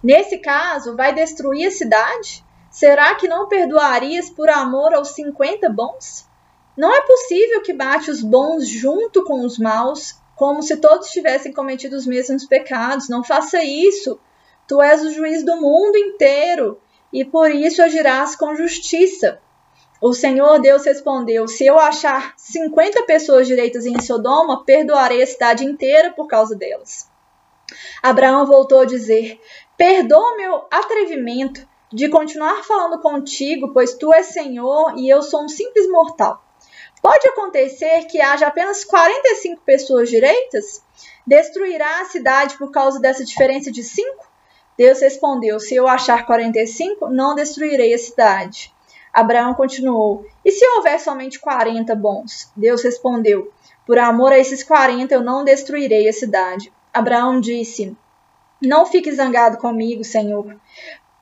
Nesse caso, vai destruir a cidade? Será que não perdoarias por amor aos 50 bons? Não é possível que bate os bons junto com os maus, como se todos tivessem cometido os mesmos pecados. Não faça isso. Tu és o juiz do mundo inteiro e por isso agirás com justiça. O Senhor Deus respondeu: Se eu achar 50 pessoas direitas em Sodoma, perdoarei a cidade inteira por causa delas. Abraão voltou a dizer: Perdoa meu atrevimento de continuar falando contigo, pois tu és Senhor e eu sou um simples mortal. Pode acontecer que haja apenas 45 pessoas direitas? Destruirá a cidade por causa dessa diferença de 5? Deus respondeu: Se eu achar 45, não destruirei a cidade. Abraão continuou: E se houver somente 40 bons? Deus respondeu: Por amor a esses 40 eu não destruirei a cidade. Abraão disse: Não fique zangado comigo, Senhor,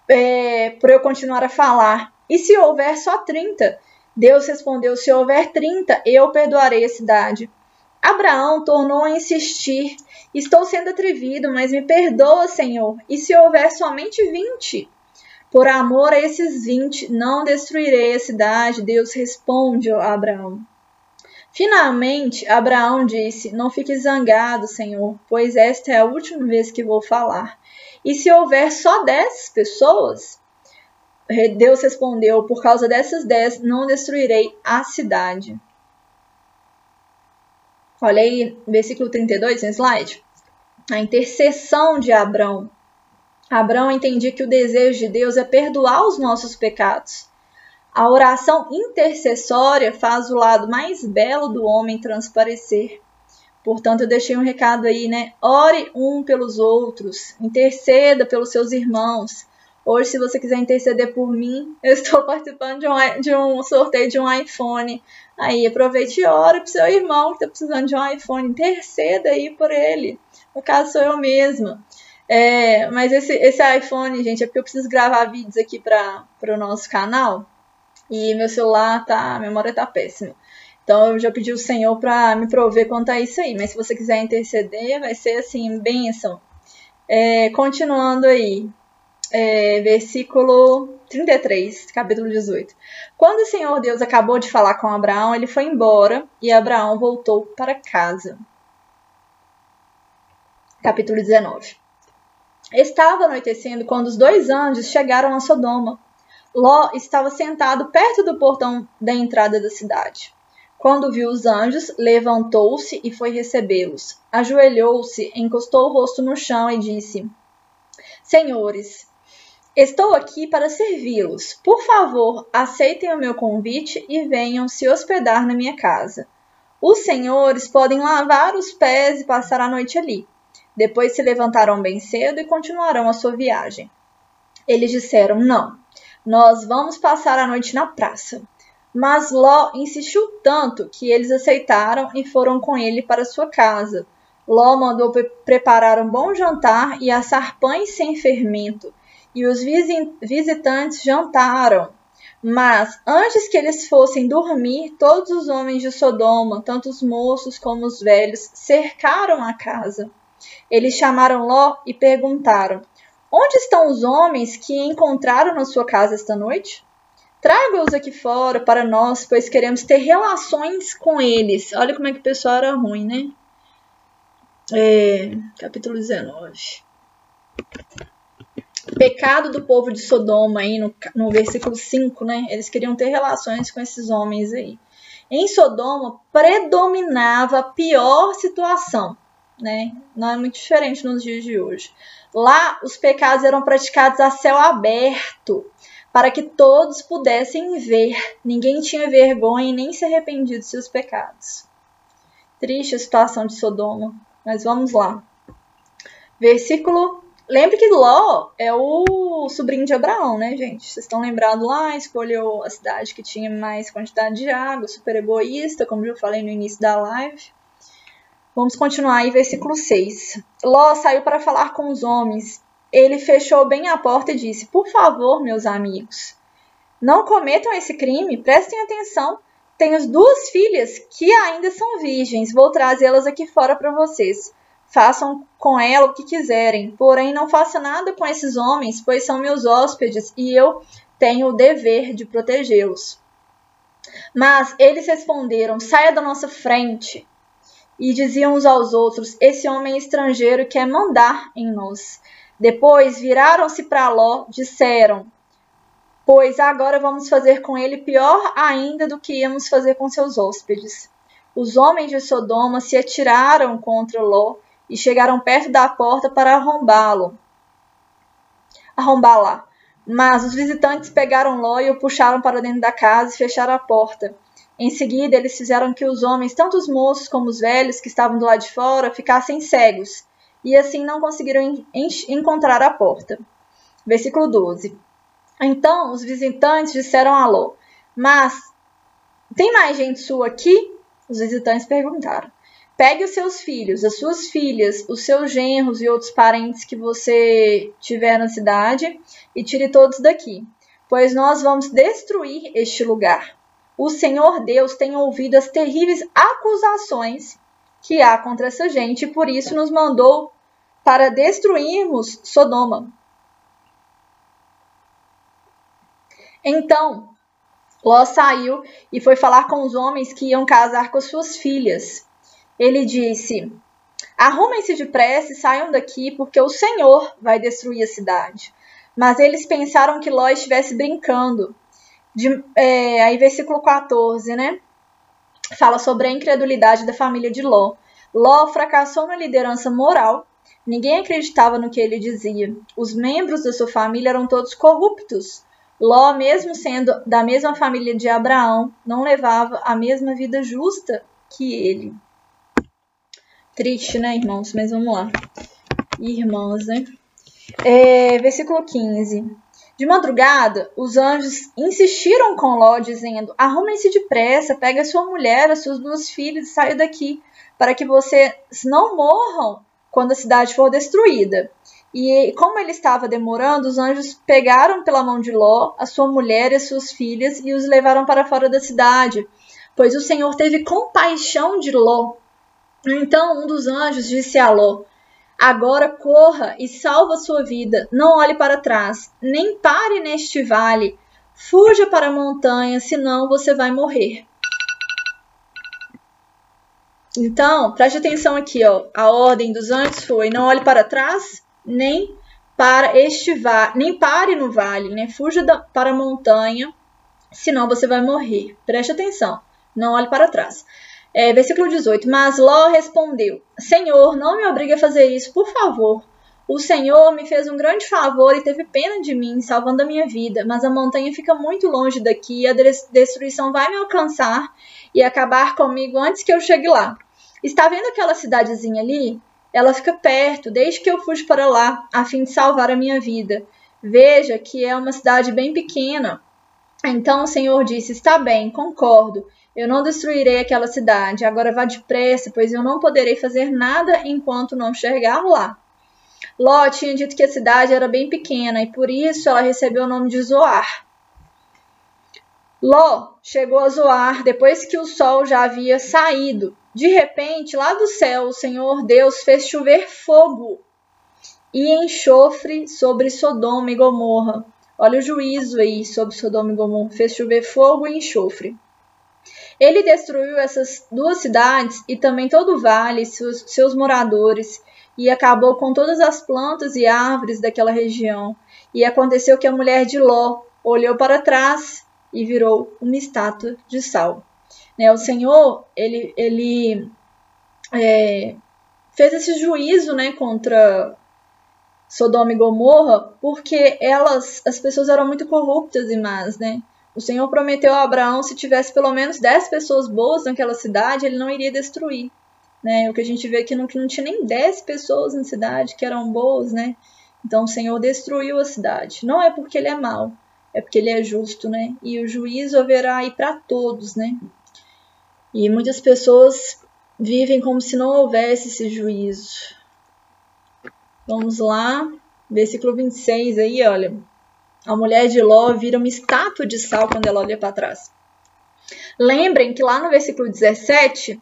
é, por eu continuar a falar. E se houver só 30? Deus respondeu: Se houver 30, eu perdoarei a cidade. Abraão tornou a insistir: Estou sendo atrevido, mas me perdoa, Senhor. E se houver somente 20? Por amor a esses 20, não destruirei a cidade. Deus responde a Abraão. Finalmente, Abraão disse: Não fique zangado, Senhor, pois esta é a última vez que vou falar. E se houver só dez pessoas? Deus respondeu: Por causa dessas dez, não destruirei a cidade. Olha aí, versículo 32 no slide. A intercessão de Abraão. Abraão entendia que o desejo de Deus é perdoar os nossos pecados. A oração intercessória faz o lado mais belo do homem transparecer. Portanto, eu deixei um recado aí, né? Ore um pelos outros, interceda pelos seus irmãos. Hoje, se você quiser interceder por mim, eu estou participando de um, de um sorteio de um iPhone. Aí, aproveite e ore para seu irmão que está precisando de um iPhone. Interceda aí por ele. No caso, sou eu mesma. É, mas esse, esse iPhone, gente, é porque eu preciso gravar vídeos aqui para o nosso canal. E meu celular tá, a memória tá péssima. Então eu já pedi o Senhor para me prover quanto a isso aí. Mas se você quiser interceder, vai ser assim, bênção. É, continuando aí, é, versículo 33, capítulo 18. Quando o Senhor Deus acabou de falar com Abraão, ele foi embora e Abraão voltou para casa. Capítulo 19. Estava anoitecendo quando os dois anjos chegaram a Sodoma. Ló estava sentado perto do portão da entrada da cidade. Quando viu os anjos, levantou-se e foi recebê-los. Ajoelhou-se, encostou o rosto no chão e disse: Senhores, estou aqui para servi-los. Por favor, aceitem o meu convite e venham se hospedar na minha casa. Os senhores podem lavar os pés e passar a noite ali. Depois se levantarão bem cedo e continuarão a sua viagem. Eles disseram: Não, nós vamos passar a noite na praça. Mas Ló insistiu tanto que eles aceitaram e foram com ele para sua casa. Ló mandou pre preparar um bom jantar e assar pães sem fermento, e os visitantes jantaram. Mas, antes que eles fossem dormir, todos os homens de Sodoma, tanto os moços como os velhos, cercaram a casa. Eles chamaram Ló e perguntaram: Onde estão os homens que encontraram na sua casa esta noite? Traga-os aqui fora para nós, pois queremos ter relações com eles. Olha como é que o pessoal era ruim, né? É, capítulo 19. Pecado do povo de Sodoma, aí no, no versículo 5, né? Eles queriam ter relações com esses homens aí. Em Sodoma predominava a pior situação, né? Não é muito diferente nos dias de hoje. Lá, os pecados eram praticados a céu aberto para que todos pudessem ver. Ninguém tinha vergonha e nem se arrependia de seus pecados. Triste a situação de Sodoma, mas vamos lá. Versículo. Lembre que Ló é o sobrinho de Abraão, né, gente? Vocês estão lembrados lá? Escolheu a cidade que tinha mais quantidade de água, super egoísta, como eu falei no início da live. Vamos continuar aí, versículo 6. Ló saiu para falar com os homens ele fechou bem a porta e disse: Por favor, meus amigos, não cometam esse crime, prestem atenção. Tenho duas filhas que ainda são virgens, vou trazê-las aqui fora para vocês. Façam com ela o que quiserem, porém não faça nada com esses homens, pois são meus hóspedes e eu tenho o dever de protegê-los. Mas eles responderam: Saia da nossa frente. E diziam uns aos outros: Esse homem estrangeiro quer mandar em nós. Depois viraram-se para Ló, disseram: Pois agora vamos fazer com ele pior ainda do que íamos fazer com seus hóspedes. Os homens de Sodoma se atiraram contra Ló e chegaram perto da porta para arrombá-lo. arrombar lá. Mas os visitantes pegaram Ló e o puxaram para dentro da casa e fecharam a porta. Em seguida, eles fizeram que os homens, tanto os moços como os velhos que estavam do lado de fora, ficassem cegos, e assim não conseguiram encontrar a porta. Versículo 12. Então os visitantes disseram a Ló: Mas tem mais gente sua aqui? Os visitantes perguntaram. Pegue os seus filhos, as suas filhas, os seus genros e outros parentes que você tiver na cidade e tire todos daqui, pois nós vamos destruir este lugar. O Senhor Deus tem ouvido as terríveis acusações que há contra essa gente e por isso nos mandou para destruirmos Sodoma. Então, Ló saiu e foi falar com os homens que iam casar com suas filhas. Ele disse: Arrumem-se depressa e saiam daqui, porque o Senhor vai destruir a cidade. Mas eles pensaram que Ló estivesse brincando. De, é, aí, versículo 14, né? Fala sobre a incredulidade da família de Ló. Ló fracassou na liderança moral. Ninguém acreditava no que ele dizia. Os membros da sua família eram todos corruptos. Ló, mesmo sendo da mesma família de Abraão, não levava a mesma vida justa que ele. Triste, né, irmãos? Mas vamos lá. Irmãos, né? É, versículo 15. De madrugada, os anjos insistiram com Ló, dizendo: Arrumem-se depressa, pegue a sua mulher, as suas duas filhas e saia daqui, para que vocês não morram quando a cidade for destruída. E como ele estava demorando, os anjos pegaram pela mão de Ló a sua mulher e as suas filhas e os levaram para fora da cidade, pois o Senhor teve compaixão de Ló. Então um dos anjos disse a Ló: Agora corra e salva sua vida, não olhe para trás, nem pare neste vale, fuja para a montanha, senão você vai morrer. Então, preste atenção aqui, ó. A ordem dos anjos foi: não olhe para trás, nem para este vale, nem pare no vale, né? Fuja da, para a montanha, senão você vai morrer. Preste atenção, não olhe para trás. É, versículo 18. Mas Ló respondeu: Senhor, não me obrigue a fazer isso, por favor. O Senhor me fez um grande favor e teve pena de mim, salvando a minha vida, mas a montanha fica muito longe daqui e a destruição vai me alcançar e acabar comigo antes que eu chegue lá. Está vendo aquela cidadezinha ali? Ela fica perto, desde que eu fujo para lá, a fim de salvar a minha vida. Veja que é uma cidade bem pequena. Então o Senhor disse: Está bem, concordo. Eu não destruirei aquela cidade. Agora vá depressa, pois eu não poderei fazer nada enquanto não chegar lá. Ló tinha dito que a cidade era bem pequena e por isso ela recebeu o nome de Zoar. Ló chegou a Zoar depois que o sol já havia saído de repente, lá do céu, o Senhor Deus fez chover fogo e enxofre sobre Sodoma e Gomorra. Olha o juízo aí sobre Sodoma e Gomorra. Fez chover fogo e enxofre. Ele destruiu essas duas cidades e também todo o vale, seus, seus moradores, e acabou com todas as plantas e árvores daquela região. E aconteceu que a mulher de Ló olhou para trás e virou uma estátua de sal. Né? O Senhor, ele, ele é, fez esse juízo né, contra Sodoma e Gomorra porque elas, as pessoas eram muito corruptas e más, né? O Senhor prometeu a Abraão se tivesse pelo menos 10 pessoas boas naquela cidade, ele não iria destruir. Né? O que a gente vê aqui não, que não tinha nem 10 pessoas na cidade que eram boas, né? Então o Senhor destruiu a cidade. Não é porque ele é mau, é porque ele é justo, né? E o juízo haverá aí para todos, né? E muitas pessoas vivem como se não houvesse esse juízo. Vamos lá, versículo 26 aí, olha. A mulher de Ló vira uma estátua de sal quando ela olha para trás. Lembrem que lá no versículo 17,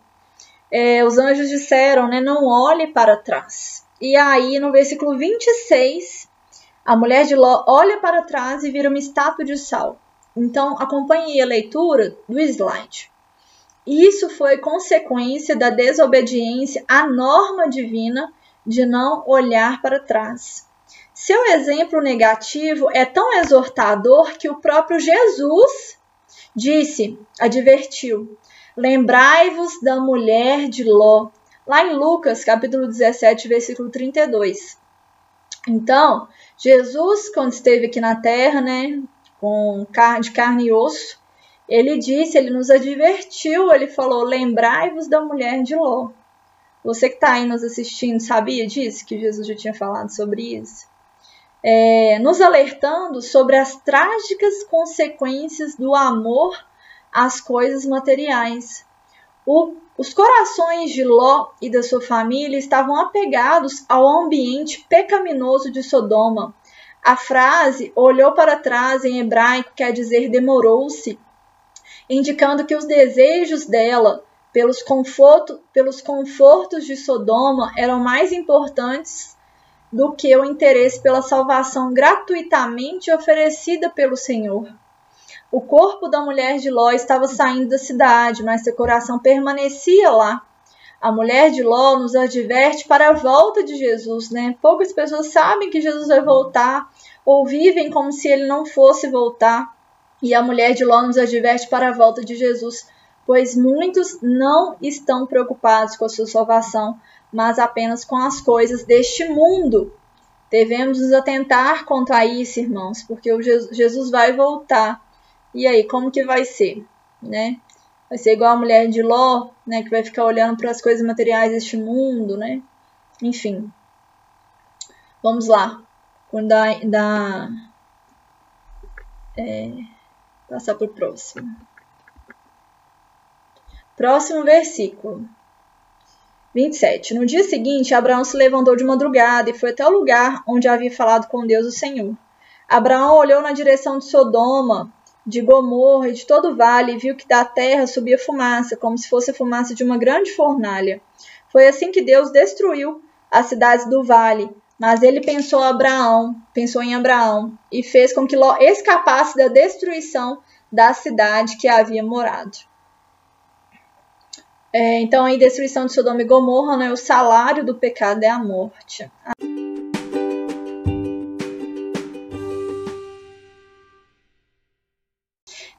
é, os anjos disseram, né, não olhe para trás. E aí, no versículo 26, a mulher de Ló olha para trás e vira uma estátua de sal. Então, acompanhe a leitura do slide. Isso foi consequência da desobediência à norma divina de não olhar para trás. Seu exemplo negativo é tão exortador que o próprio Jesus disse, advertiu: Lembrai-vos da mulher de Ló, lá em Lucas, capítulo 17, versículo 32. Então, Jesus, quando esteve aqui na terra, né, com carne de carne e osso, ele disse, ele nos advertiu, ele falou: lembrai-vos da mulher de Ló. Você que está aí nos assistindo, sabia disso? Que Jesus já tinha falado sobre isso? É, nos alertando sobre as trágicas consequências do amor às coisas materiais. O, os corações de Ló e da sua família estavam apegados ao ambiente pecaminoso de Sodoma. A frase olhou para trás em hebraico quer dizer demorou-se, indicando que os desejos dela pelos, conforto, pelos confortos de Sodoma eram mais importantes do que o interesse pela salvação gratuitamente oferecida pelo Senhor. O corpo da mulher de Ló estava saindo da cidade, mas seu coração permanecia lá. A mulher de Ló nos adverte para a volta de Jesus, né? Poucas pessoas sabem que Jesus vai voltar ou vivem como se ele não fosse voltar. E a mulher de Ló nos adverte para a volta de Jesus, pois muitos não estão preocupados com a sua salvação, mas apenas com as coisas deste mundo. Devemos nos atentar contra isso, irmãos, porque o Jesus vai voltar. E aí, como que vai ser, né? Vai ser igual a mulher de Ló, né, que vai ficar olhando para as coisas materiais deste mundo, né? Enfim. Vamos lá. Quando dá é, passar para o próximo. Próximo versículo. 27. No dia seguinte, Abraão se levantou de madrugada e foi até o lugar onde havia falado com Deus o Senhor. Abraão olhou na direção de Sodoma, de Gomorra e de todo o vale e viu que da terra subia fumaça, como se fosse a fumaça de uma grande fornalha. Foi assim que Deus destruiu as cidades do vale. Mas ele pensou Abraão, pensou em Abraão e fez com que Ló escapasse da destruição da cidade que havia morado. É, então, a destruição de Sodoma e Gomorra, né, o salário do pecado é a morte.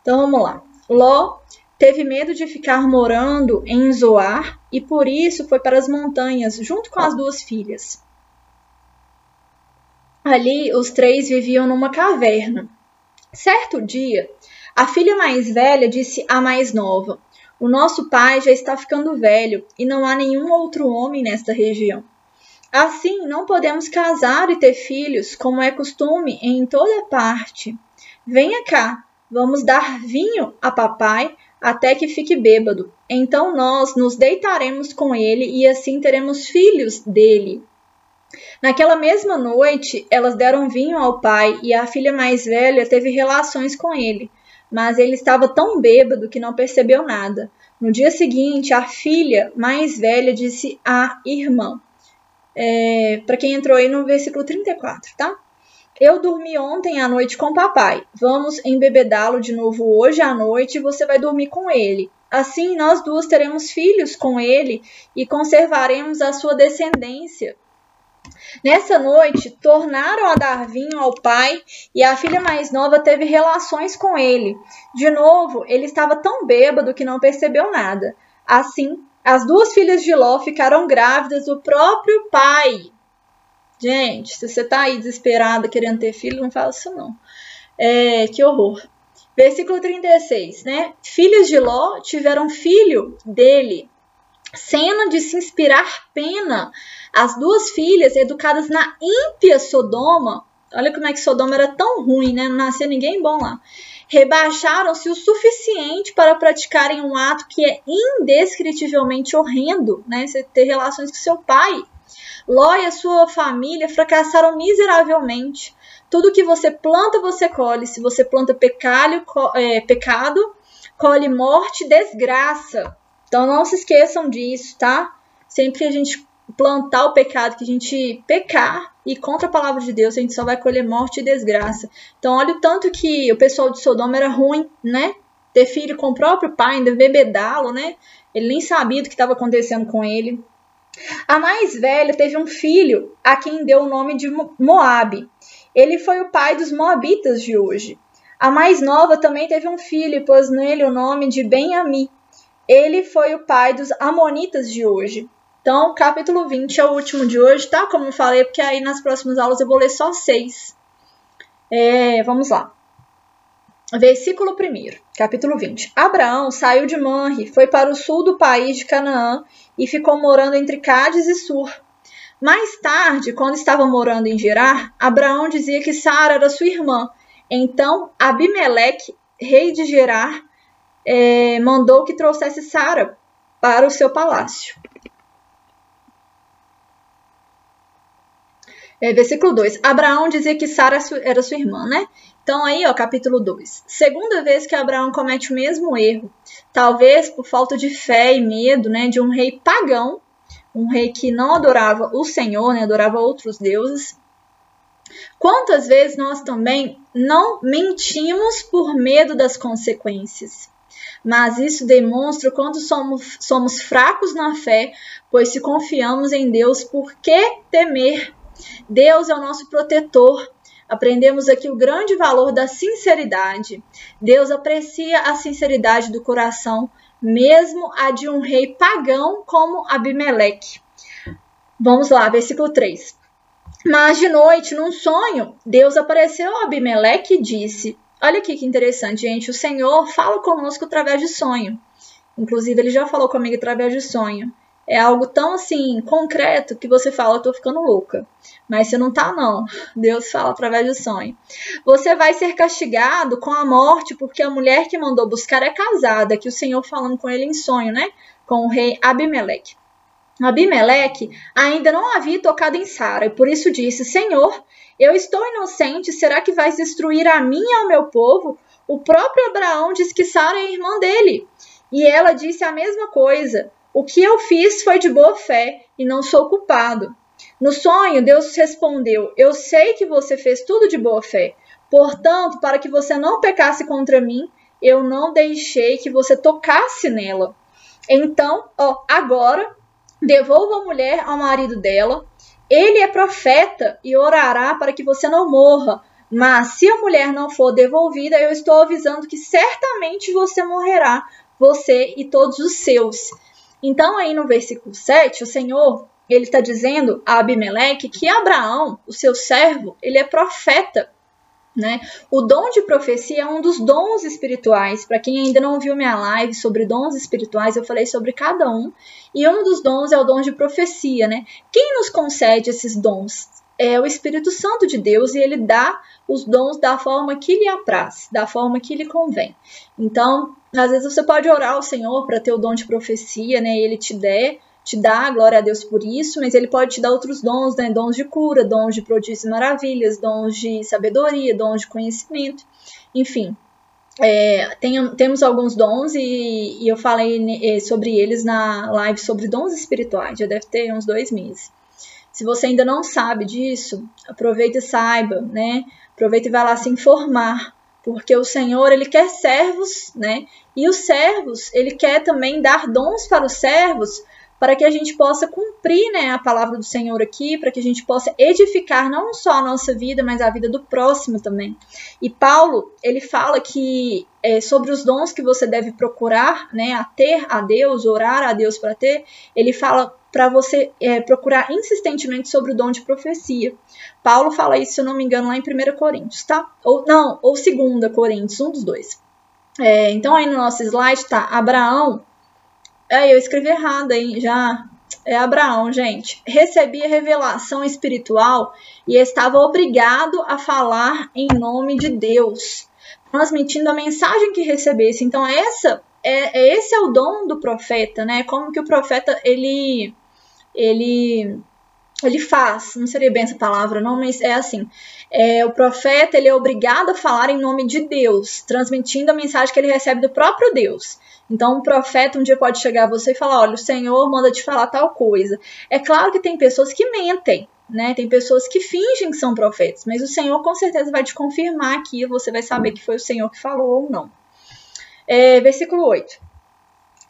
Então, vamos lá. Ló teve medo de ficar morando em Zoar e por isso foi para as montanhas junto com as duas filhas. Ali, os três viviam numa caverna. Certo dia, a filha mais velha disse à mais nova: o nosso pai já está ficando velho e não há nenhum outro homem nesta região. Assim, não podemos casar e ter filhos, como é costume em toda parte. Venha cá, vamos dar vinho a papai até que fique bêbado. Então nós nos deitaremos com ele e assim teremos filhos dele. Naquela mesma noite, elas deram vinho ao pai e a filha mais velha teve relações com ele mas ele estava tão bêbado que não percebeu nada. No dia seguinte, a filha mais velha disse à irmã, é, para quem entrou aí no versículo 34, tá? Eu dormi ontem à noite com papai. Vamos embebedá-lo de novo hoje à noite e você vai dormir com ele. Assim, nós duas teremos filhos com ele e conservaremos a sua descendência. Nessa noite, tornaram a dar vinho ao pai e a filha mais nova teve relações com ele. De novo, ele estava tão bêbado que não percebeu nada. Assim, as duas filhas de Ló ficaram grávidas do próprio pai. Gente, se você está aí desesperada querendo ter filho, não fala isso não. É, que horror. Versículo 36, né? Filhos de Ló tiveram filho dele. Cena de se inspirar pena as duas filhas, educadas na ímpia Sodoma, olha como é que Sodoma era tão ruim, né? Não nascia ninguém bom lá. Rebaixaram-se o suficiente para praticarem um ato que é indescritivelmente horrendo, né? Você ter relações com seu pai. Ló e a sua família fracassaram miseravelmente. Tudo que você planta, você colhe. Se você planta é, pecado colhe morte desgraça. Então não se esqueçam disso, tá? Sempre a gente plantar o pecado, que a gente pecar e contra a palavra de Deus, a gente só vai colher morte e desgraça. Então, olha o tanto que o pessoal de Sodoma era ruim, né? Ter filho com o próprio pai, ainda bebedá-lo, né? Ele nem sabia do que estava acontecendo com ele. A mais velha teve um filho a quem deu o nome de Moabe. Ele foi o pai dos moabitas de hoje. A mais nova também teve um filho e pôs nele o nome de Ben-Ami. Ele foi o pai dos amonitas de hoje. Então, capítulo 20 é o último de hoje, tá? Como eu falei, porque aí nas próximas aulas eu vou ler só seis. É, vamos lá. Versículo 1, capítulo 20. Abraão saiu de Manre, foi para o sul do país de Canaã e ficou morando entre Cádiz e Sur. Mais tarde, quando estava morando em Gerar, Abraão dizia que Sara era sua irmã. Então, Abimeleque, rei de Gerar, é, mandou que trouxesse Sara para o seu palácio. É, versículo 2. Abraão dizia que Sara era sua irmã, né? Então, aí, ó, capítulo 2. Segunda vez que Abraão comete o mesmo erro, talvez por falta de fé e medo, né, de um rei pagão, um rei que não adorava o Senhor, né, adorava outros deuses. Quantas vezes nós também não mentimos por medo das consequências? Mas isso demonstra o quanto somos, somos fracos na fé, pois se confiamos em Deus, por que temer? Deus é o nosso protetor, Aprendemos aqui o grande valor da sinceridade. Deus aprecia a sinceridade do coração, mesmo a de um rei pagão como Abimeleque. Vamos lá, versículo 3. Mas de noite, num sonho, Deus apareceu a Abimeleque e disse: Olha aqui que interessante, gente. O Senhor fala conosco através de sonho. Inclusive, ele já falou comigo através de sonho é algo tão assim concreto que você fala, eu tô ficando louca. Mas você não tá, não. Deus fala através do sonho. Você vai ser castigado com a morte, porque a mulher que mandou buscar é casada, que o Senhor falando com ele em sonho, né? Com o rei Abimeleque. Abimeleque ainda não havia tocado em Sara, e por isso disse: Senhor, eu estou inocente, será que vais destruir a mim e ao meu povo? O próprio Abraão disse que Sara é irmã dele. E ela disse a mesma coisa. O que eu fiz foi de boa fé e não sou culpado. No sonho, Deus respondeu: Eu sei que você fez tudo de boa fé. Portanto, para que você não pecasse contra mim, eu não deixei que você tocasse nela. Então, ó, agora, devolva a mulher ao marido dela. Ele é profeta e orará para que você não morra. Mas se a mulher não for devolvida, eu estou avisando que certamente você morrerá, você e todos os seus. Então, aí no versículo 7, o Senhor ele está dizendo a Abimeleque que Abraão, o seu servo, ele é profeta. Né? O dom de profecia é um dos dons espirituais. Para quem ainda não viu minha live sobre dons espirituais, eu falei sobre cada um. E um dos dons é o dom de profecia. Né? Quem nos concede esses dons? É o Espírito Santo de Deus e ele dá os dons da forma que lhe apraz, da forma que lhe convém. Então, às vezes você pode orar ao Senhor para ter o dom de profecia, né? Ele te der, te dá, glória a Deus por isso, mas ele pode te dar outros dons, né? Dons de cura, dons de prodígios e maravilhas, dons de sabedoria, dons de conhecimento, enfim. É, tem, temos alguns dons e, e eu falei é, sobre eles na live sobre dons espirituais, já deve ter uns dois meses. Se você ainda não sabe disso, aproveita e saiba, né? Aproveita e vai lá se informar porque o Senhor ele quer servos, né? E os servos, ele quer também dar dons para os servos, para que a gente possa cumprir, né, a palavra do Senhor aqui, para que a gente possa edificar não só a nossa vida, mas a vida do próximo também. E Paulo, ele fala que é, sobre os dons que você deve procurar, né, a ter a Deus, orar a Deus para ter, ele fala para você é, procurar insistentemente sobre o dom de profecia. Paulo fala isso, se eu não me engano, lá em 1 Coríntios, tá? Ou não, ou 2 Coríntios, um dos dois. É, então aí no nosso slide tá Abraão. É, eu escrevi errado aí, já. É Abraão, gente. Recebia revelação espiritual e estava obrigado a falar em nome de Deus, transmitindo a mensagem que recebesse. Então essa é, é esse é o dom do profeta, né? Como que o profeta ele ele ele faz, não seria bem essa palavra, não, mas é assim. É, o profeta ele é obrigado a falar em nome de Deus, transmitindo a mensagem que ele recebe do próprio Deus. Então, um profeta um dia pode chegar a você e falar: olha, o Senhor manda te falar tal coisa. É claro que tem pessoas que mentem, né? Tem pessoas que fingem que são profetas, mas o Senhor com certeza vai te confirmar aquilo, você vai saber que foi o Senhor que falou ou não. É, versículo 8.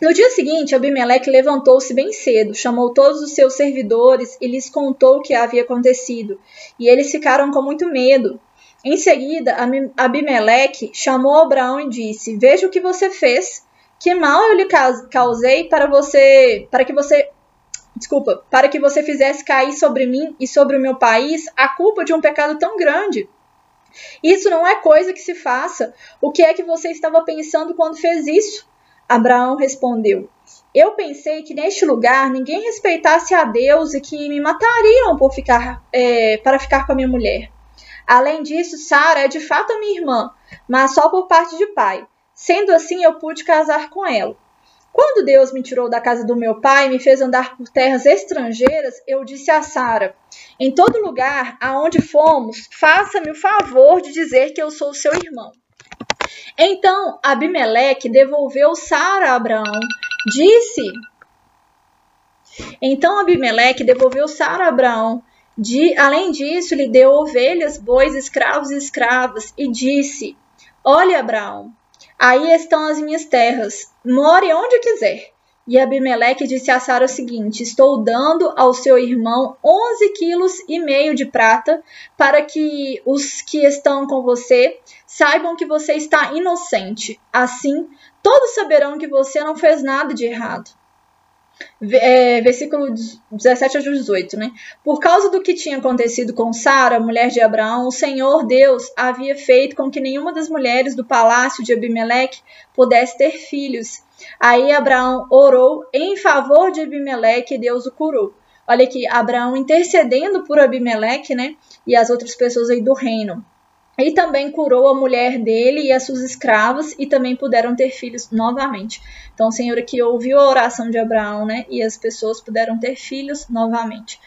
No dia seguinte, Abimeleque levantou-se bem cedo, chamou todos os seus servidores e lhes contou o que havia acontecido. E eles ficaram com muito medo. Em seguida, Abimeleque chamou Abraão e disse: Veja o que você fez. Que mal eu lhe causei para você, para que você desculpa, para que você fizesse cair sobre mim e sobre o meu país a culpa de um pecado tão grande. Isso não é coisa que se faça. O que é que você estava pensando quando fez isso? Abraão respondeu: Eu pensei que neste lugar ninguém respeitasse a Deus e que me matariam por ficar, é, para ficar com a minha mulher. Além disso, Sara é de fato a minha irmã, mas só por parte de pai. Sendo assim, eu pude casar com ela. Quando Deus me tirou da casa do meu pai e me fez andar por terras estrangeiras, eu disse a Sara: Em todo lugar aonde fomos, faça-me o favor de dizer que eu sou seu irmão. Então Abimeleque devolveu Sara a Abraão. Disse: Então Abimeleque devolveu Sara a Abraão. De, além disso, lhe deu ovelhas, bois, escravos e escravas, e disse: Olha, Abraão, Aí estão as minhas terras. More onde quiser. E Abimeleque disse a Sara o seguinte: Estou dando ao seu irmão onze quilos e meio de prata, para que os que estão com você saibam que você está inocente. Assim, todos saberão que você não fez nada de errado é, versículo 17 a 18, né? Por causa do que tinha acontecido com Sara, mulher de Abraão, o Senhor Deus havia feito com que nenhuma das mulheres do palácio de Abimeleque pudesse ter filhos. Aí Abraão orou em favor de Abimeleque e Deus o curou. Olha aqui, Abraão intercedendo por Abimeleque, né? E as outras pessoas aí do reino. E também curou a mulher dele e as suas escravas, e também puderam ter filhos novamente. Então, o Senhor aqui ouviu a oração de Abraão, né? E as pessoas puderam ter filhos novamente.